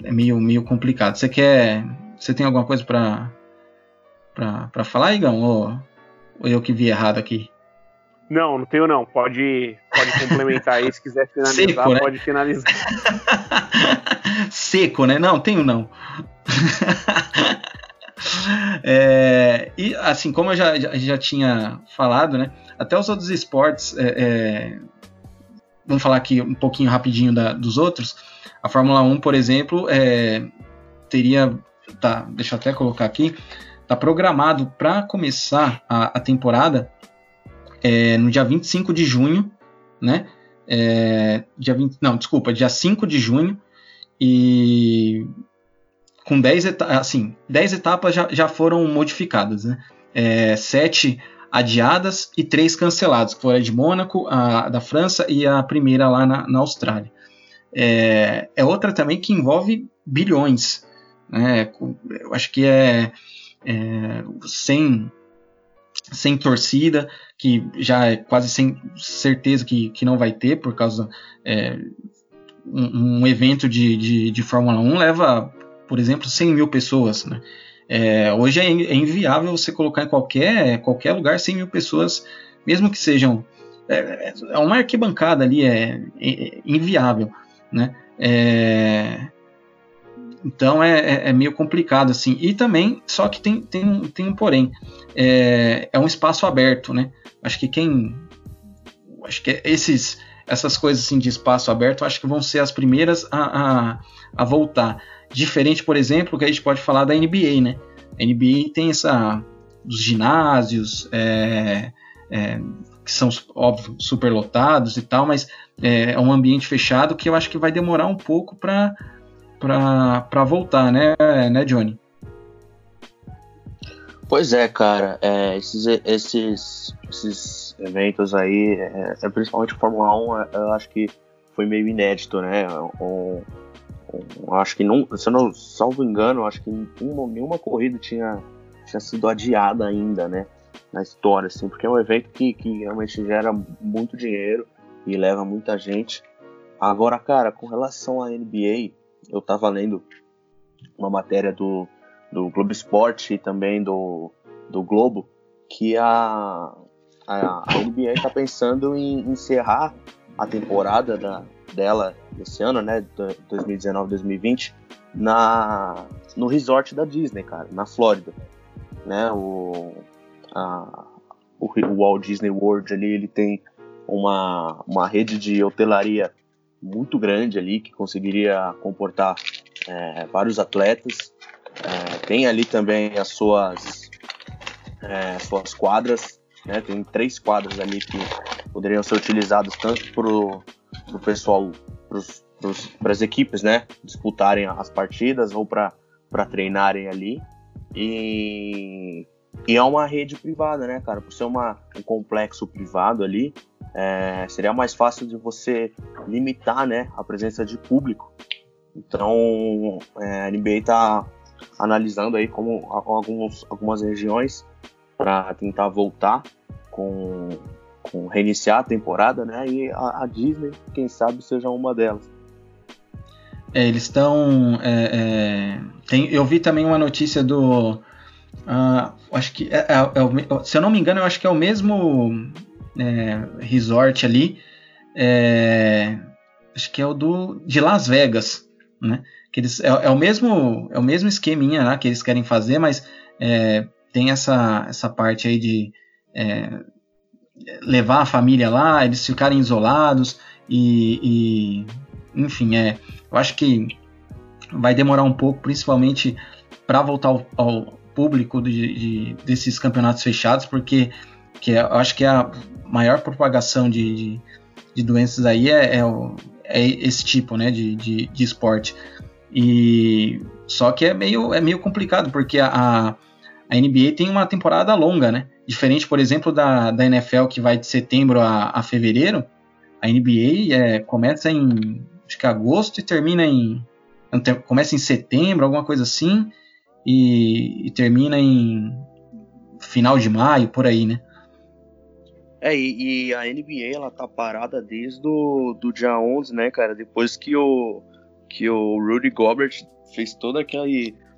é meio, meio complicado. Você quer. Você tem alguma coisa para para falar, Igão? Ou, ou eu que vi errado aqui? Não, não tenho não. Pode, pode complementar aí. Se quiser finalizar, Seco, né? pode finalizar. [LAUGHS] Seco, né? Não, tenho não. [LAUGHS] [LAUGHS] é, e assim, como eu já, já, já, tinha falado, né? Até os outros esportes. É, é, vamos falar aqui um pouquinho rapidinho da, dos outros. A Fórmula 1, por exemplo, é, teria. Tá, deixa eu até colocar aqui. Tá programado para começar a, a temporada é, no dia 25 de junho, né? É, dia 20, não, desculpa, dia 5 de junho. E com 10 etapas, assim, 10 etapas já, já foram modificadas, né? É, 7 adiadas e 3 canceladas, que foram a de Mônaco, a da França e a primeira lá na, na Austrália. É, é, outra também que envolve bilhões. Né? Eu acho que é, é sem, sem torcida, que já é quase sem certeza que, que não vai ter, por causa. É, um, um, evento de, de, de, Fórmula 1 leva, por exemplo, 100 mil pessoas. Né? É, hoje é, é, inviável você colocar em qualquer, qualquer lugar 100 mil pessoas, mesmo que sejam. É, é uma arquibancada ali, é, é inviável. Né? É, então é, é, é, meio complicado assim. E também, só que tem, tem, tem um porém. É, é um espaço aberto, né? Acho que quem. Acho que esses, essas coisas assim de espaço aberto, acho que vão ser as primeiras a, a, a voltar. Diferente, por exemplo, que a gente pode falar da NBA, né? A NBA tem essa. dos ginásios, é, é, que são, óbvio, superlotados e tal, mas é, é um ambiente fechado que eu acho que vai demorar um pouco para voltar, né, né, Johnny? Pois é, cara. É, esses, esses, esses eventos aí, é, é, principalmente a Fórmula 1, é, eu acho que foi meio inédito, né? Um, um, acho que não, se eu não salvo engano, acho que nenhuma, corrida tinha, tinha sido adiada ainda, né? Na história, assim, porque é um evento que, que realmente gera muito dinheiro e leva muita gente. Agora, cara, com relação à NBA, eu estava lendo uma matéria do, do Globo Esporte e também do, do Globo que a, a, a NBA está pensando em encerrar a temporada da, dela esse ano, né, 2019-2020, na no resort da Disney, cara, na Flórida, né, o, a, o, o Walt Disney World ali, ele tem uma, uma rede de hotelaria muito grande ali que conseguiria comportar é, vários atletas. É, tem ali também as suas, é, suas quadras né? Tem três quadros ali que poderiam ser utilizados tanto pro, pro pessoal, para as equipes, né? Disputarem as partidas ou para treinarem ali. E, e é uma rede privada, né, cara? Por ser uma, um complexo privado ali, é, seria mais fácil de você limitar, né, a presença de público. Então, é, a NBA está analisando aí como alguns, algumas regiões para tentar voltar com, com, reiniciar a temporada, né? E a, a Disney, quem sabe, seja uma delas. É, eles estão. É, é, eu vi também uma notícia do. Uh, acho que. É, é, é se eu não me engano, eu acho que é o mesmo resort ali. acho que é o do de Las Vegas, né? Que eles, é, o mesmo é o mesmo esqueminha lá que eles querem fazer, mas tem essa, essa parte aí de levar a família lá, eles ficarem isolados e, e enfim, é, eu acho que vai demorar um pouco, principalmente para voltar ao, ao público de, de, desses campeonatos fechados, porque que é, eu acho que a maior propagação de, de, de doenças aí é, é, o, é, esse tipo né, de, de, de, esporte. E só que é meio, é meio complicado, porque a, a NBA tem uma temporada longa, né? Diferente, por exemplo, da, da NFL que vai de setembro a, a fevereiro, a NBA é, começa em acho que agosto e termina em. Começa em setembro, alguma coisa assim, e, e termina em final de maio, por aí, né? É, e, e, a NBA ela tá parada desde do, do dia 11, né, cara? Depois que o, que o Rudy Gobert fez toda aquela,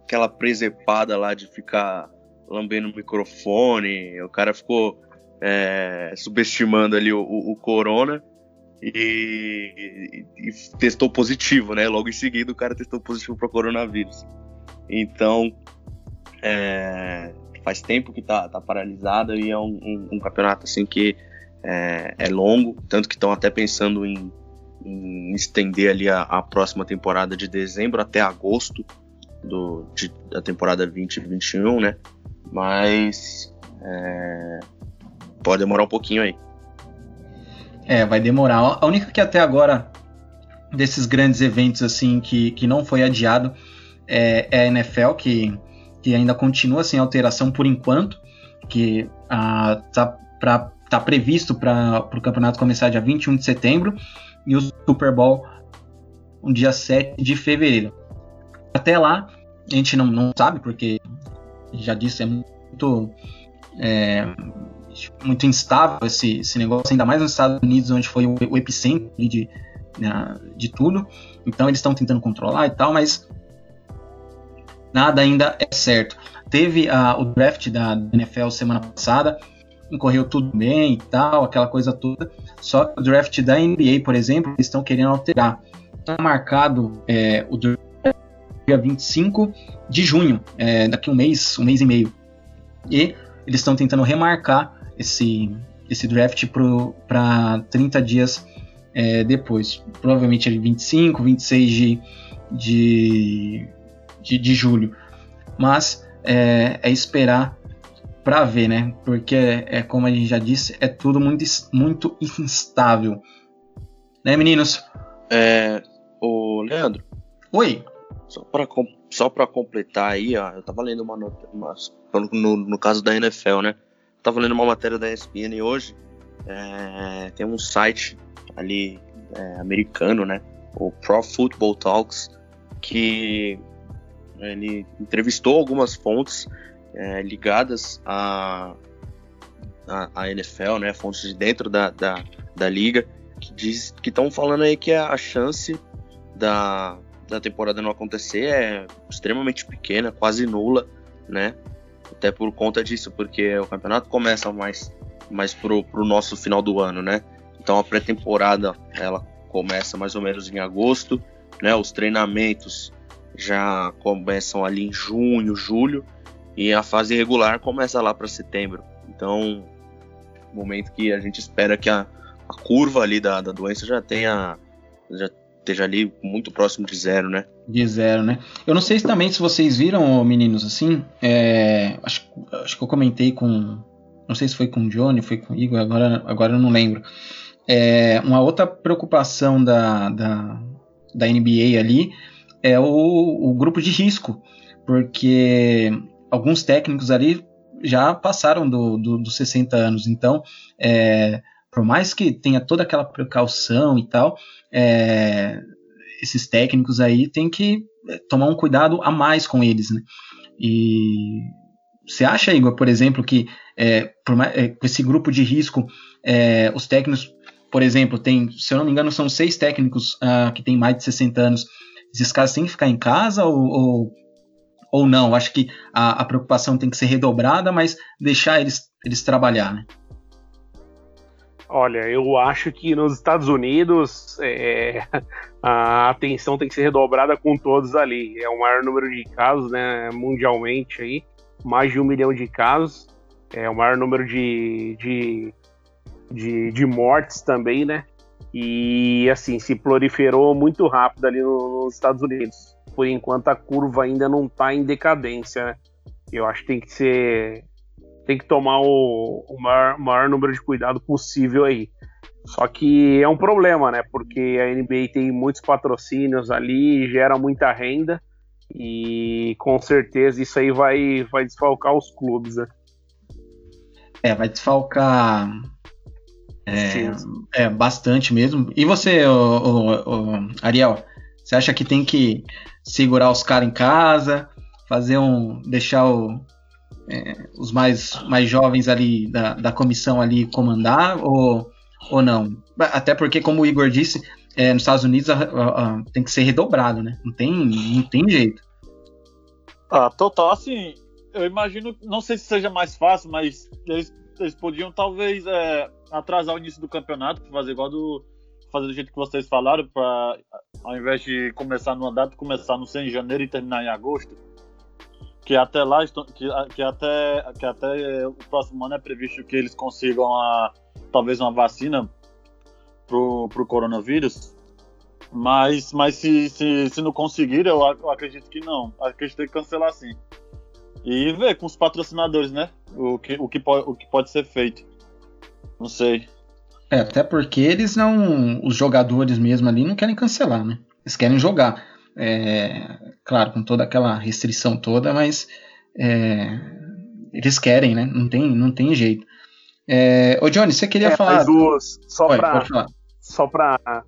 aquela presepada lá de ficar lambendo o microfone, o cara ficou é, subestimando ali o, o, o Corona e, e, e, testou positivo, né? Logo em seguida o cara testou positivo para coronavírus. Então, é, faz tempo que tá, tá paralisado e é um, um, um campeonato assim que é, é longo, tanto que estão até pensando em, em, estender ali a, a, próxima temporada de dezembro até agosto do, de, da temporada 2021, né? Mas é, pode demorar um pouquinho aí. É, vai demorar. A única que até agora, desses grandes eventos assim, que, que não foi adiado, é, é a NFL, que, que ainda continua sem alteração por enquanto, que ah, tá, pra, tá previsto para o campeonato começar dia 21 de setembro, e o Super Bowl no dia 7 de fevereiro. Até lá, a gente não, não sabe, porque já disse, é muito é, muito instável esse, esse negócio, ainda mais nos Estados Unidos, onde foi o, o epicentro de, de tudo. Então eles estão tentando controlar e tal, mas nada ainda é certo. Teve o draft da NFL semana passada, correu tudo bem e tal, aquela coisa toda. Só que o draft da NBA, por exemplo, eles estão querendo alterar. Está marcado é, o draft dia 25 de junho, é, daqui um mês, um mês e meio. E eles estão tentando remarcar esse, esse draft para 30 dias é, depois. Provavelmente ali 25, 26 de, de, de, de julho. Mas é, é esperar para ver, né? Porque é, é, como a gente já disse, é tudo muito, muito instável. Né, meninos? É. O Leandro. Oi. Só para só completar aí, ó, eu tava lendo uma nota, no, no caso da NFL, né? Tava lendo uma matéria da ESPN hoje. É, tem um site ali é, americano, né? O Pro Football Talks, que ele entrevistou algumas fontes é, ligadas à a, a, a, NFL, né? Fontes de dentro da, da, da liga, que diz que estão falando aí que a chance da, da temporada não acontecer é extremamente pequena, quase nula, né? Até por conta disso, porque o campeonato começa mais, mais pro, pro nosso final do ano, né? Então a pré-temporada ela começa mais ou menos em agosto, né? Os treinamentos já começam ali em junho, julho, e a fase regular começa lá para setembro. Então, momento que a gente espera que a, a curva ali da, da doença já tenha já esteja ali muito próximo de zero, né? De zero, né? Eu não sei se também se vocês viram, meninos, assim, é, acho, acho que eu comentei com, não sei se foi com o Johnny, foi com o Igor, agora, agora eu não lembro. É, uma outra preocupação da, da, da NBA ali é o, o grupo de risco, porque alguns técnicos ali já passaram do, do, dos 60 anos, então é, por mais que tenha toda aquela precaução e tal, é, esses técnicos aí tem que tomar um cuidado a mais com eles, né? E você acha, Igor, por exemplo, que é, por, é, com esse grupo de risco, é, os técnicos, por exemplo, tem, se eu não me engano, são seis técnicos uh, que têm mais de 60 anos. Esses caras têm que ficar em casa ou, ou, ou não? Acho que a, a, preocupação tem que ser redobrada, mas deixar eles, eles trabalhar, né? Olha, eu acho que nos Estados Unidos é, [LAUGHS] a atenção tem que ser redobrada com todos ali. É o maior número de casos, né, mundialmente aí, mais de um milhão de casos. É o maior número de, de, de, de mortes também, né? E assim, se proliferou muito rápido ali nos Estados Unidos. Por enquanto a curva ainda não está em decadência, né? Eu acho que tem que ser tem que tomar o, o maior, maior, número de cuidado possível aí. Só que é um problema, né? Porque a NBA tem muitos patrocínios ali, gera muita renda e com certeza isso aí vai, vai desfalcar os clubes, né? É, vai desfalcar é, é, bastante mesmo. E você, Ariel, você acha que tem que segurar os caras em casa, fazer um. deixar o, é, os mais, mais jovens ali da, da comissão ali comandar ou, ou não? Até porque, como o Igor disse, é, nos Estados Unidos a, a, a, tem que ser redobrado, né? Não tem, não tem jeito. Ah, total, assim, eu imagino, não sei se seja mais fácil, mas eles, eles podiam talvez é, atrasar o início do campeonato, fazer igual do. fazer do jeito que vocês falaram, para ao invés de começar numa data, começar no 6 de janeiro e terminar em agosto que até lá que, que até que até o próximo ano é previsto que eles consigam a, talvez uma vacina pro, pro coronavírus. Mas mas se, se, se não conseguir eu, eu acredito que não. Acredito que tem que cancelar sim. E ver com os patrocinadores né? O que o que pode o que pode ser feito. Não sei. É até porque eles não os jogadores mesmo ali não querem cancelar né? Eles querem jogar é, claro, com toda aquela restrição toda, mas é, eles querem, né? Não tem, não tem jeito. É, ô Johnny, você queria é, falar? Os, só para só para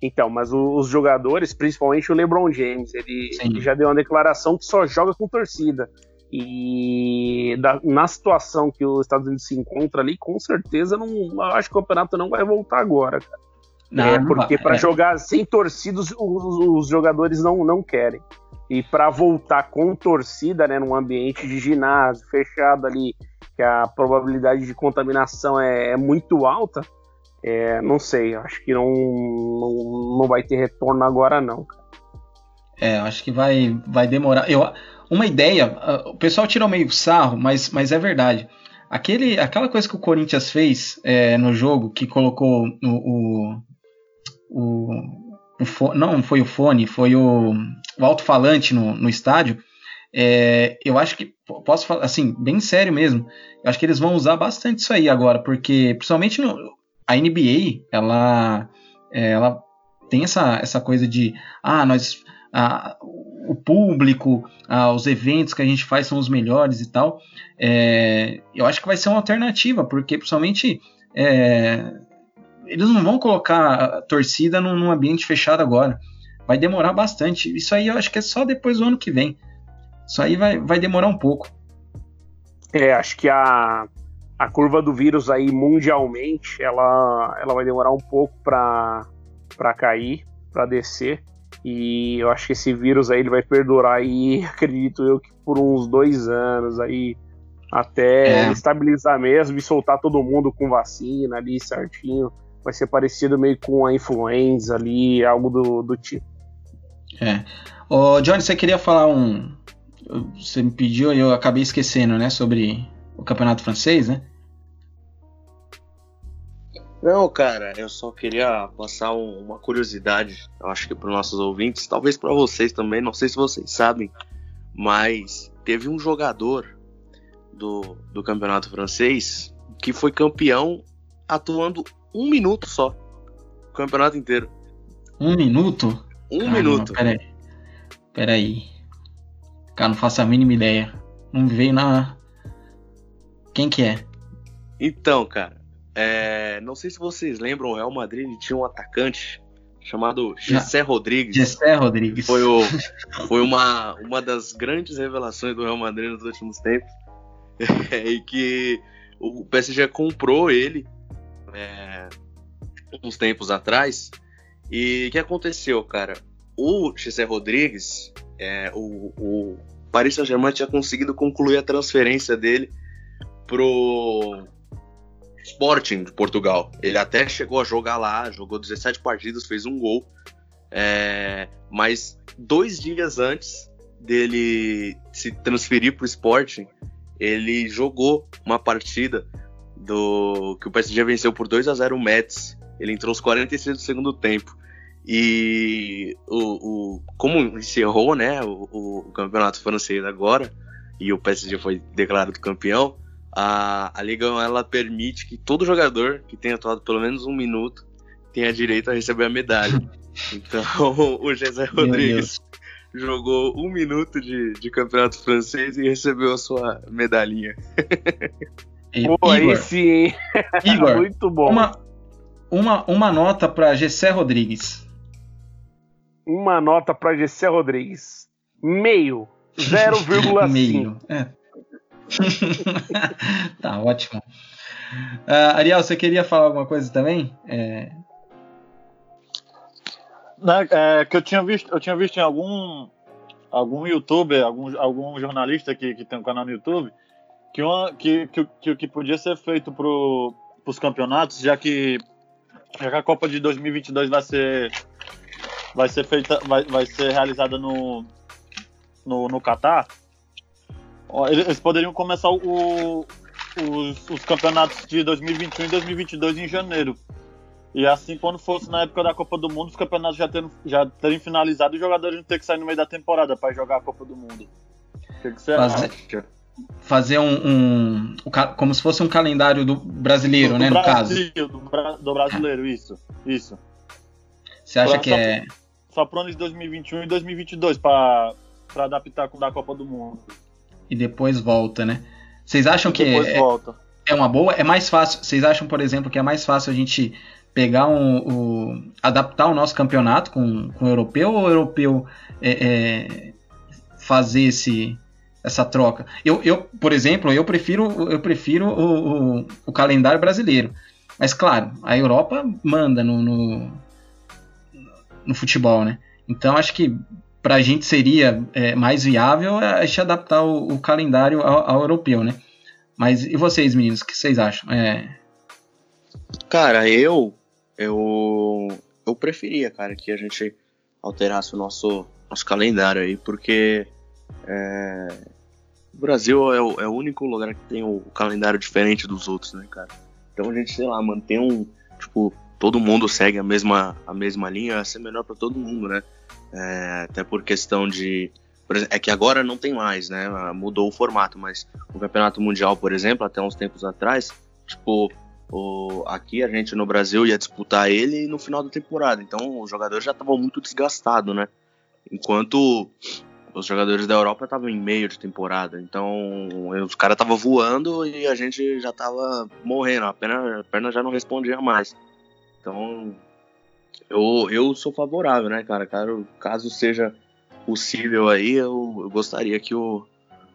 então, mas os jogadores, principalmente o LeBron James, ele, ele, já deu uma declaração que só joga com torcida. E da, na situação que os Estados Unidos se encontra ali, com certeza não acho que o campeonato não vai voltar agora, cara. Não, é, porque para é. jogar sem torcida os, os, jogadores não, não querem. E para voltar com torcida, né, num ambiente de ginásio fechado ali, que a probabilidade de contaminação é, é muito alta, é, não sei, acho que não, não, não vai ter retorno agora não. É, acho que vai, vai demorar. Eu, uma ideia, o pessoal tirou meio sarro, mas, mas é verdade. Aquele, aquela coisa que o Corinthians fez é, no jogo, que colocou o, o o, o não foi o fone, foi o, o alto-falante no, no estádio. É, eu acho que posso falar assim, bem sério mesmo. Eu acho que eles vão usar bastante isso aí agora, porque principalmente no, a NBA, ela, é, ela tem essa, essa coisa de ah, nós ah, o público, ah, os eventos que a gente faz são os melhores e tal. É, eu acho que vai ser uma alternativa, porque principalmente é, eles não vão colocar a torcida num, num, ambiente fechado agora. Vai demorar bastante. Isso aí eu acho que é só depois do ano que vem. Isso aí vai, vai demorar um pouco. É, acho que a, a curva do vírus aí mundialmente, ela, ela vai demorar um pouco para cair, para descer. E eu acho que esse vírus aí ele vai perdurar aí, [LAUGHS] acredito eu, que por uns dois anos aí, até é. estabilizar mesmo e soltar todo mundo com vacina ali certinho vai ser parecido meio com a influenza ali, algo do, do tipo. É. Ô, Johnny, você queria falar um. Você me pediu e eu acabei esquecendo, né? Sobre o campeonato francês, né? Não, cara, eu só queria passar um, uma curiosidade, eu acho que para os nossos ouvintes, talvez para vocês também, não sei se vocês sabem, mas teve um jogador do, do campeonato francês que foi campeão atuando um minuto só. O campeonato inteiro. Um minuto? Um Caramba, minuto. Peraí. Peraí. Cara, não faço a mínima ideia. Não veio na. Quem que é? Então, cara. É... Não sei se vocês lembram, o Real Madrid tinha um atacante chamado Gessé Rodrigues. Gessé Rodrigues. Foi, o, [LAUGHS] foi uma, uma das grandes revelações do Real Madrid nos últimos tempos. [LAUGHS] e que o PSG comprou ele é, uns tempos atrás. E o que aconteceu, cara? O Gessé Rodrigues, é, o, o Paris Saint-Germain tinha conseguido concluir a transferência dele pro Sporting de Portugal. Ele até chegou a jogar lá, jogou 17 partidas, fez um gol. É, mas dois dias antes dele se transferir para o Sporting, ele jogou uma partida do que o PSG venceu por 2 a 0 o Mets. Ele entrou aos 46 do segundo tempo. E o, o como encerrou né, o, o, campeonato francês agora, e o PSG foi declarado campeão, a, a Liga ela permite que todo jogador que tenha atuado pelo menos um minuto tenha direito a receber a medalha. [LAUGHS] então o José Rodrigues jogou um minuto de, de campeonato francês e recebeu a sua medalhinha. [LAUGHS] Pô, aí sim, [LAUGHS] Igor, muito bom. Uma, uma, uma nota para Gessé Rodrigues. Uma nota para Gessé Rodrigues. Meio. 0,5. [LAUGHS] Meio. É. [LAUGHS] tá ótimo. Uh, Ariel, você queria falar alguma coisa também? É... Né, é, que eu tinha visto, eu tinha visto em algum algum youtuber, algum, algum jornalista que, que tem um canal no YouTube, que, uma, que, que, que, que podia ser feito para os campeonatos, já que, já que a Copa de 2022 vai ser vai ser feita vai, vai ser realizada no no, no Catar eles poderiam começar o, os, os, campeonatos de 2021 e 2022 em janeiro. E assim, quando fosse na época da Copa do Mundo, os campeonatos já terem, já terem finalizado e os jogadores não ter que sair no meio da temporada para jogar a Copa do Mundo. O que, que você fazer, acha? Fazer um, um, Como se fosse um calendário do brasileiro, do, né? Do no Brasil, caso. Do, do brasileiro, isso. Isso. Você acha pra, que só, é. Só pro ano de 2021 e 2022 para adaptar com o da Copa do Mundo e depois volta, né? Vocês acham que é, é, uma boa? É mais fácil? Vocês acham, por exemplo, que é mais fácil a gente pegar um, um adaptar o nosso campeonato com, com o europeu ou o europeu é, é, fazer esse essa troca? Eu, eu, por exemplo, eu prefiro eu prefiro o, o, o calendário brasileiro, mas claro, a Europa manda no, no, no futebol, né? Então acho que para a gente seria é, mais viável a gente adaptar o, o calendário ao, ao, europeu, né? Mas e vocês, meninos, o que vocês acham? É... Cara, eu, eu, eu preferia, cara, que a gente alterasse o nosso, nosso calendário aí, porque é, o Brasil é o, é o, único lugar que tem o calendário diferente dos outros, né, cara? Então a gente, sei lá, mantém um, tipo, todo mundo segue a mesma, a mesma linha, ia ser melhor para todo mundo, né? É, até por questão de. é que agora não tem mais, né? Mudou o formato, mas o Campeonato Mundial, por exemplo, até uns tempos atrás, tipo, o, aqui a gente no Brasil ia disputar ele no final da temporada. Então os jogadores já estavam muito desgastados, né? Enquanto os jogadores da Europa estavam em meio de temporada. Então os caras estavam voando e a gente já estava morrendo. A perna, a perna já não respondia mais. Então eu, eu sou favorável, né, cara? Caso, caso seja possível aí, eu, eu gostaria que o,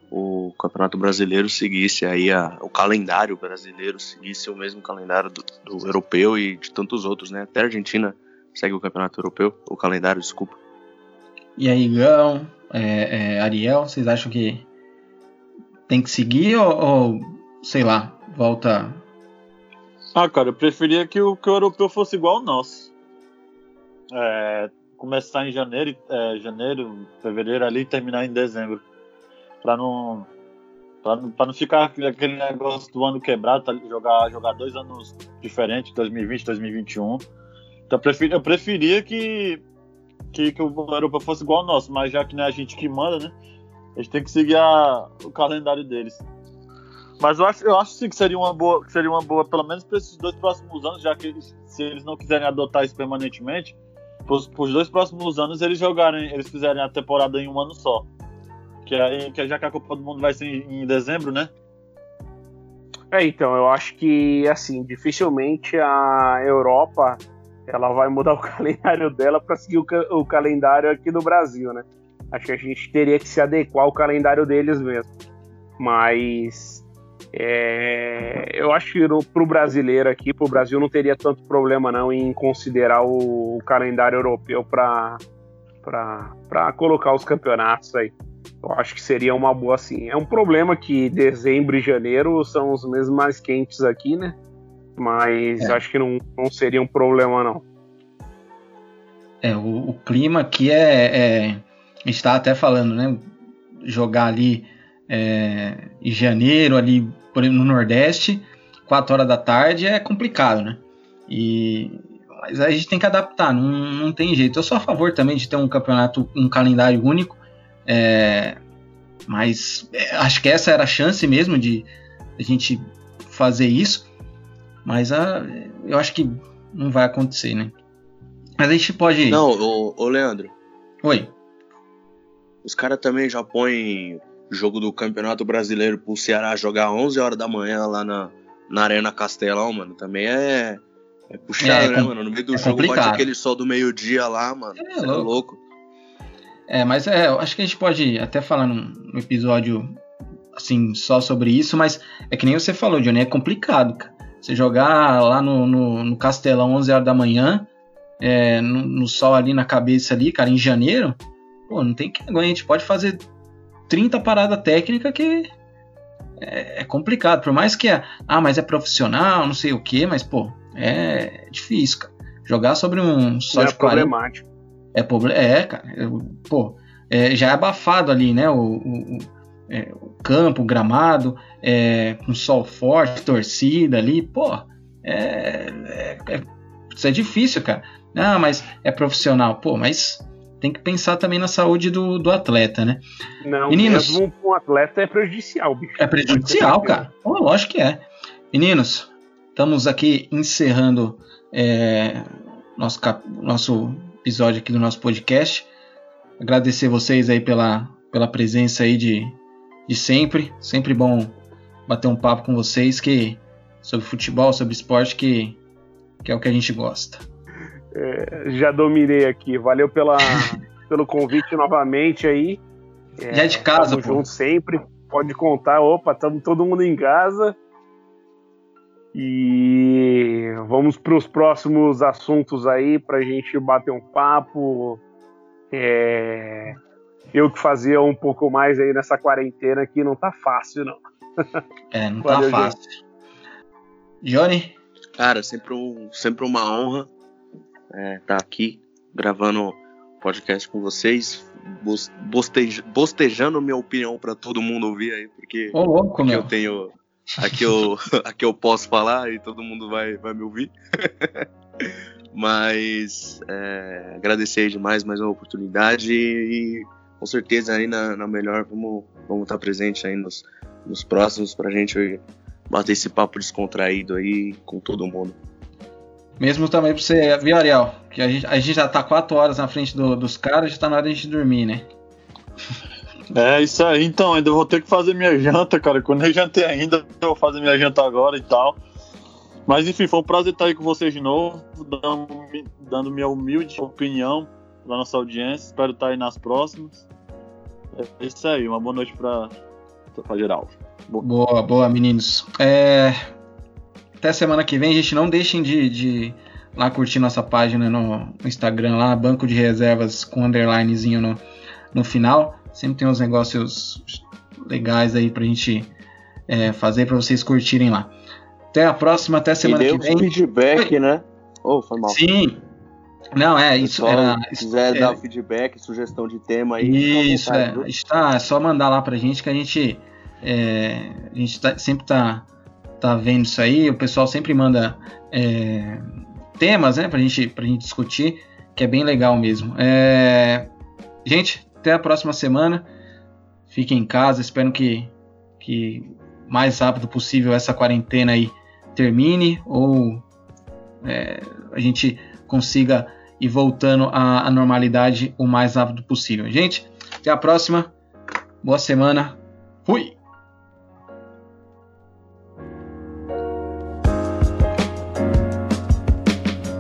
o Campeonato Brasileiro seguisse aí a, o calendário brasileiro, seguisse o mesmo calendário do, do, europeu e de tantos outros, né? Até a Argentina segue o Campeonato Europeu, o calendário, desculpa. E aí, Gão, é, é, Ariel, vocês acham que tem que seguir ou, ou, sei lá, volta? Ah, cara, eu preferia que o, que o europeu fosse igual ao nosso é, começar em janeiro, é, janeiro, fevereiro ali e terminar em dezembro. Para não, pra não, pra não ficar aquele negócio do ano quebrado, tá, jogar, jogar dois anos diferentes, 2020, 2021. Então eu preferia, eu preferia que, que, que o Europa fosse igual ao nosso, mas já que não é a gente que manda, né? A gente tem que seguir a, o calendário deles. Mas eu acho, eu acho sim que seria uma boa, seria uma boa, pelo menos para esses dois próximos anos, já que eles, se eles não quiserem adotar isso permanentemente, para os dois próximos anos eles jogarem, eles fizerem a temporada em um ano só. Que, é, que já que a Copa do Mundo vai ser em, em dezembro, né? É, então, eu acho que, assim, dificilmente a Europa ela vai mudar o [LAUGHS] calendário dela para seguir o, o, calendário aqui do Brasil, né? Acho que a gente teria que se adequar ao calendário deles mesmo. Mas é, eu acho que para o brasileiro aqui, para o Brasil, não teria tanto problema não em considerar o, o calendário europeu para colocar os campeonatos aí. Eu acho que seria uma boa assim. É um problema que dezembro e janeiro são os meses mais quentes aqui, né? Mas é. acho que não, não seria um problema, não. É, o, o clima aqui é, é. A gente tá até falando, né? Jogar ali é, em janeiro, ali no Nordeste, 4 horas da tarde, é complicado, né? E, mas a gente tem que adaptar, não, não tem jeito. Eu sou a favor também de ter um campeonato, um calendário único, é, mas é, acho que essa era a chance mesmo de a gente fazer isso. Mas a, ah, eu acho que não vai acontecer, né? Mas a gente pode. Não, ô, ô Leandro. Oi. Os caras também já põem jogo do Campeonato Brasileiro pro Ceará jogar 11 horas da manhã lá na, na Arena Castelão, mano. Também é. É puxado, é, né, mano? No meio do é jogo complicado. bate aquele sol do meio-dia lá, mano. É, é louco. louco. É, mas é, acho que a gente pode até falar num, num, episódio assim, só sobre isso, mas é que nem você falou, Johnny, é complicado, cara. Você jogar lá no, no, no Castelão 11 horas da manhã, é, no, no, sol ali na cabeça ali, cara, em janeiro, pô, não tem que a gente pode fazer 30 paradas técnicas que é, é, complicado, por mais que é, ah, mas é profissional, não sei o que, mas pô, é difícil, cara. Jogar sobre um sol é de 40, problemático. É, é, cara. pô, é, já é abafado ali, né? O, o, é, o campo, o gramado, é, com sol forte, torcida ali, pô, é, é, é, isso é difícil, cara. Ah, mas é profissional. Pô, mas tem que pensar também na saúde do, do atleta, né? Não, Meninos, mesmo um atleta é prejudicial, bicho. É prejudicial, cara. Pô, lógico que é. Meninos, estamos aqui encerrando é, nosso, nosso episódio aqui do nosso podcast. Agradecer vocês aí pela, pela presença aí de, de sempre. Sempre bom bater um papo com vocês que sobre futebol, sobre esporte, que, que é o que a gente gosta. É, já dominei aqui. Valeu pela, [LAUGHS] pelo convite novamente aí. É, já de casa, pô. junto sempre. Pode contar. Opa, estamos todo mundo em casa. E vamos para os próximos assuntos aí para a gente bater um papo. É... Eu que fazia um pouco mais aí nessa quarentena aqui não tá fácil, não. É, não tá Valeu, tá fácil. Gente. Johnny? Cara, sempre, um, sempre uma honra estar é, tá aqui gravando podcast com vocês, bostejando minha opinião para todo mundo ouvir aí, porque, Ô, louco, porque eu tenho aqui eu, [LAUGHS] aqui eu posso falar e todo mundo vai, vai me ouvir. [LAUGHS] Mas é, agradecer demais mais uma oportunidade e, com certeza aí na, na melhor vamos, vamos estar presente aí nos, nos próximos pra gente bater esse papo descontraído aí com todo mundo. Mesmo também pra você, viu, Ariel? Que a gente, a gente já tá quatro horas na frente do, dos caras, já tá na hora de a gente dormir, né? É isso aí, então, ainda vou ter que fazer minha janta, cara. Quando eu jantei ainda, eu vou fazer minha janta agora e tal. Mas enfim, foi um prazer estar aí com vocês de novo, dando, dando minha humilde opinião da nossa audiência. Espero estar aí nas próximas. É isso aí, uma boa noite para geral. Boa. boa, boa, meninos. É... Até semana que vem, gente. Não deixem de, de lá curtir nossa página no Instagram, lá, banco de reservas com underlinezinho no, no final. Sempre tem uns negócios legais aí pra gente é, fazer para vocês curtirem lá. Até a próxima, até semana que vem. feedback, né? Oh, foi mal. Sim. Não, é, isso era. Se quiser é, dar feedback, sugestão de tema aí. Isso, vontade, é. Está, é só mandar lá pra gente que a gente. É, a gente tá, sempre tá, tá vendo isso aí. O pessoal sempre manda é, temas, né, pra gente, pra gente discutir, que é bem legal mesmo. É, gente, até a próxima semana. Fiquem em casa. Espero que, que mais rápido possível essa quarentena aí termine ou é, a gente consiga ir voltando à, à normalidade o mais rápido possível. Gente, até a próxima. Boa semana. Fui!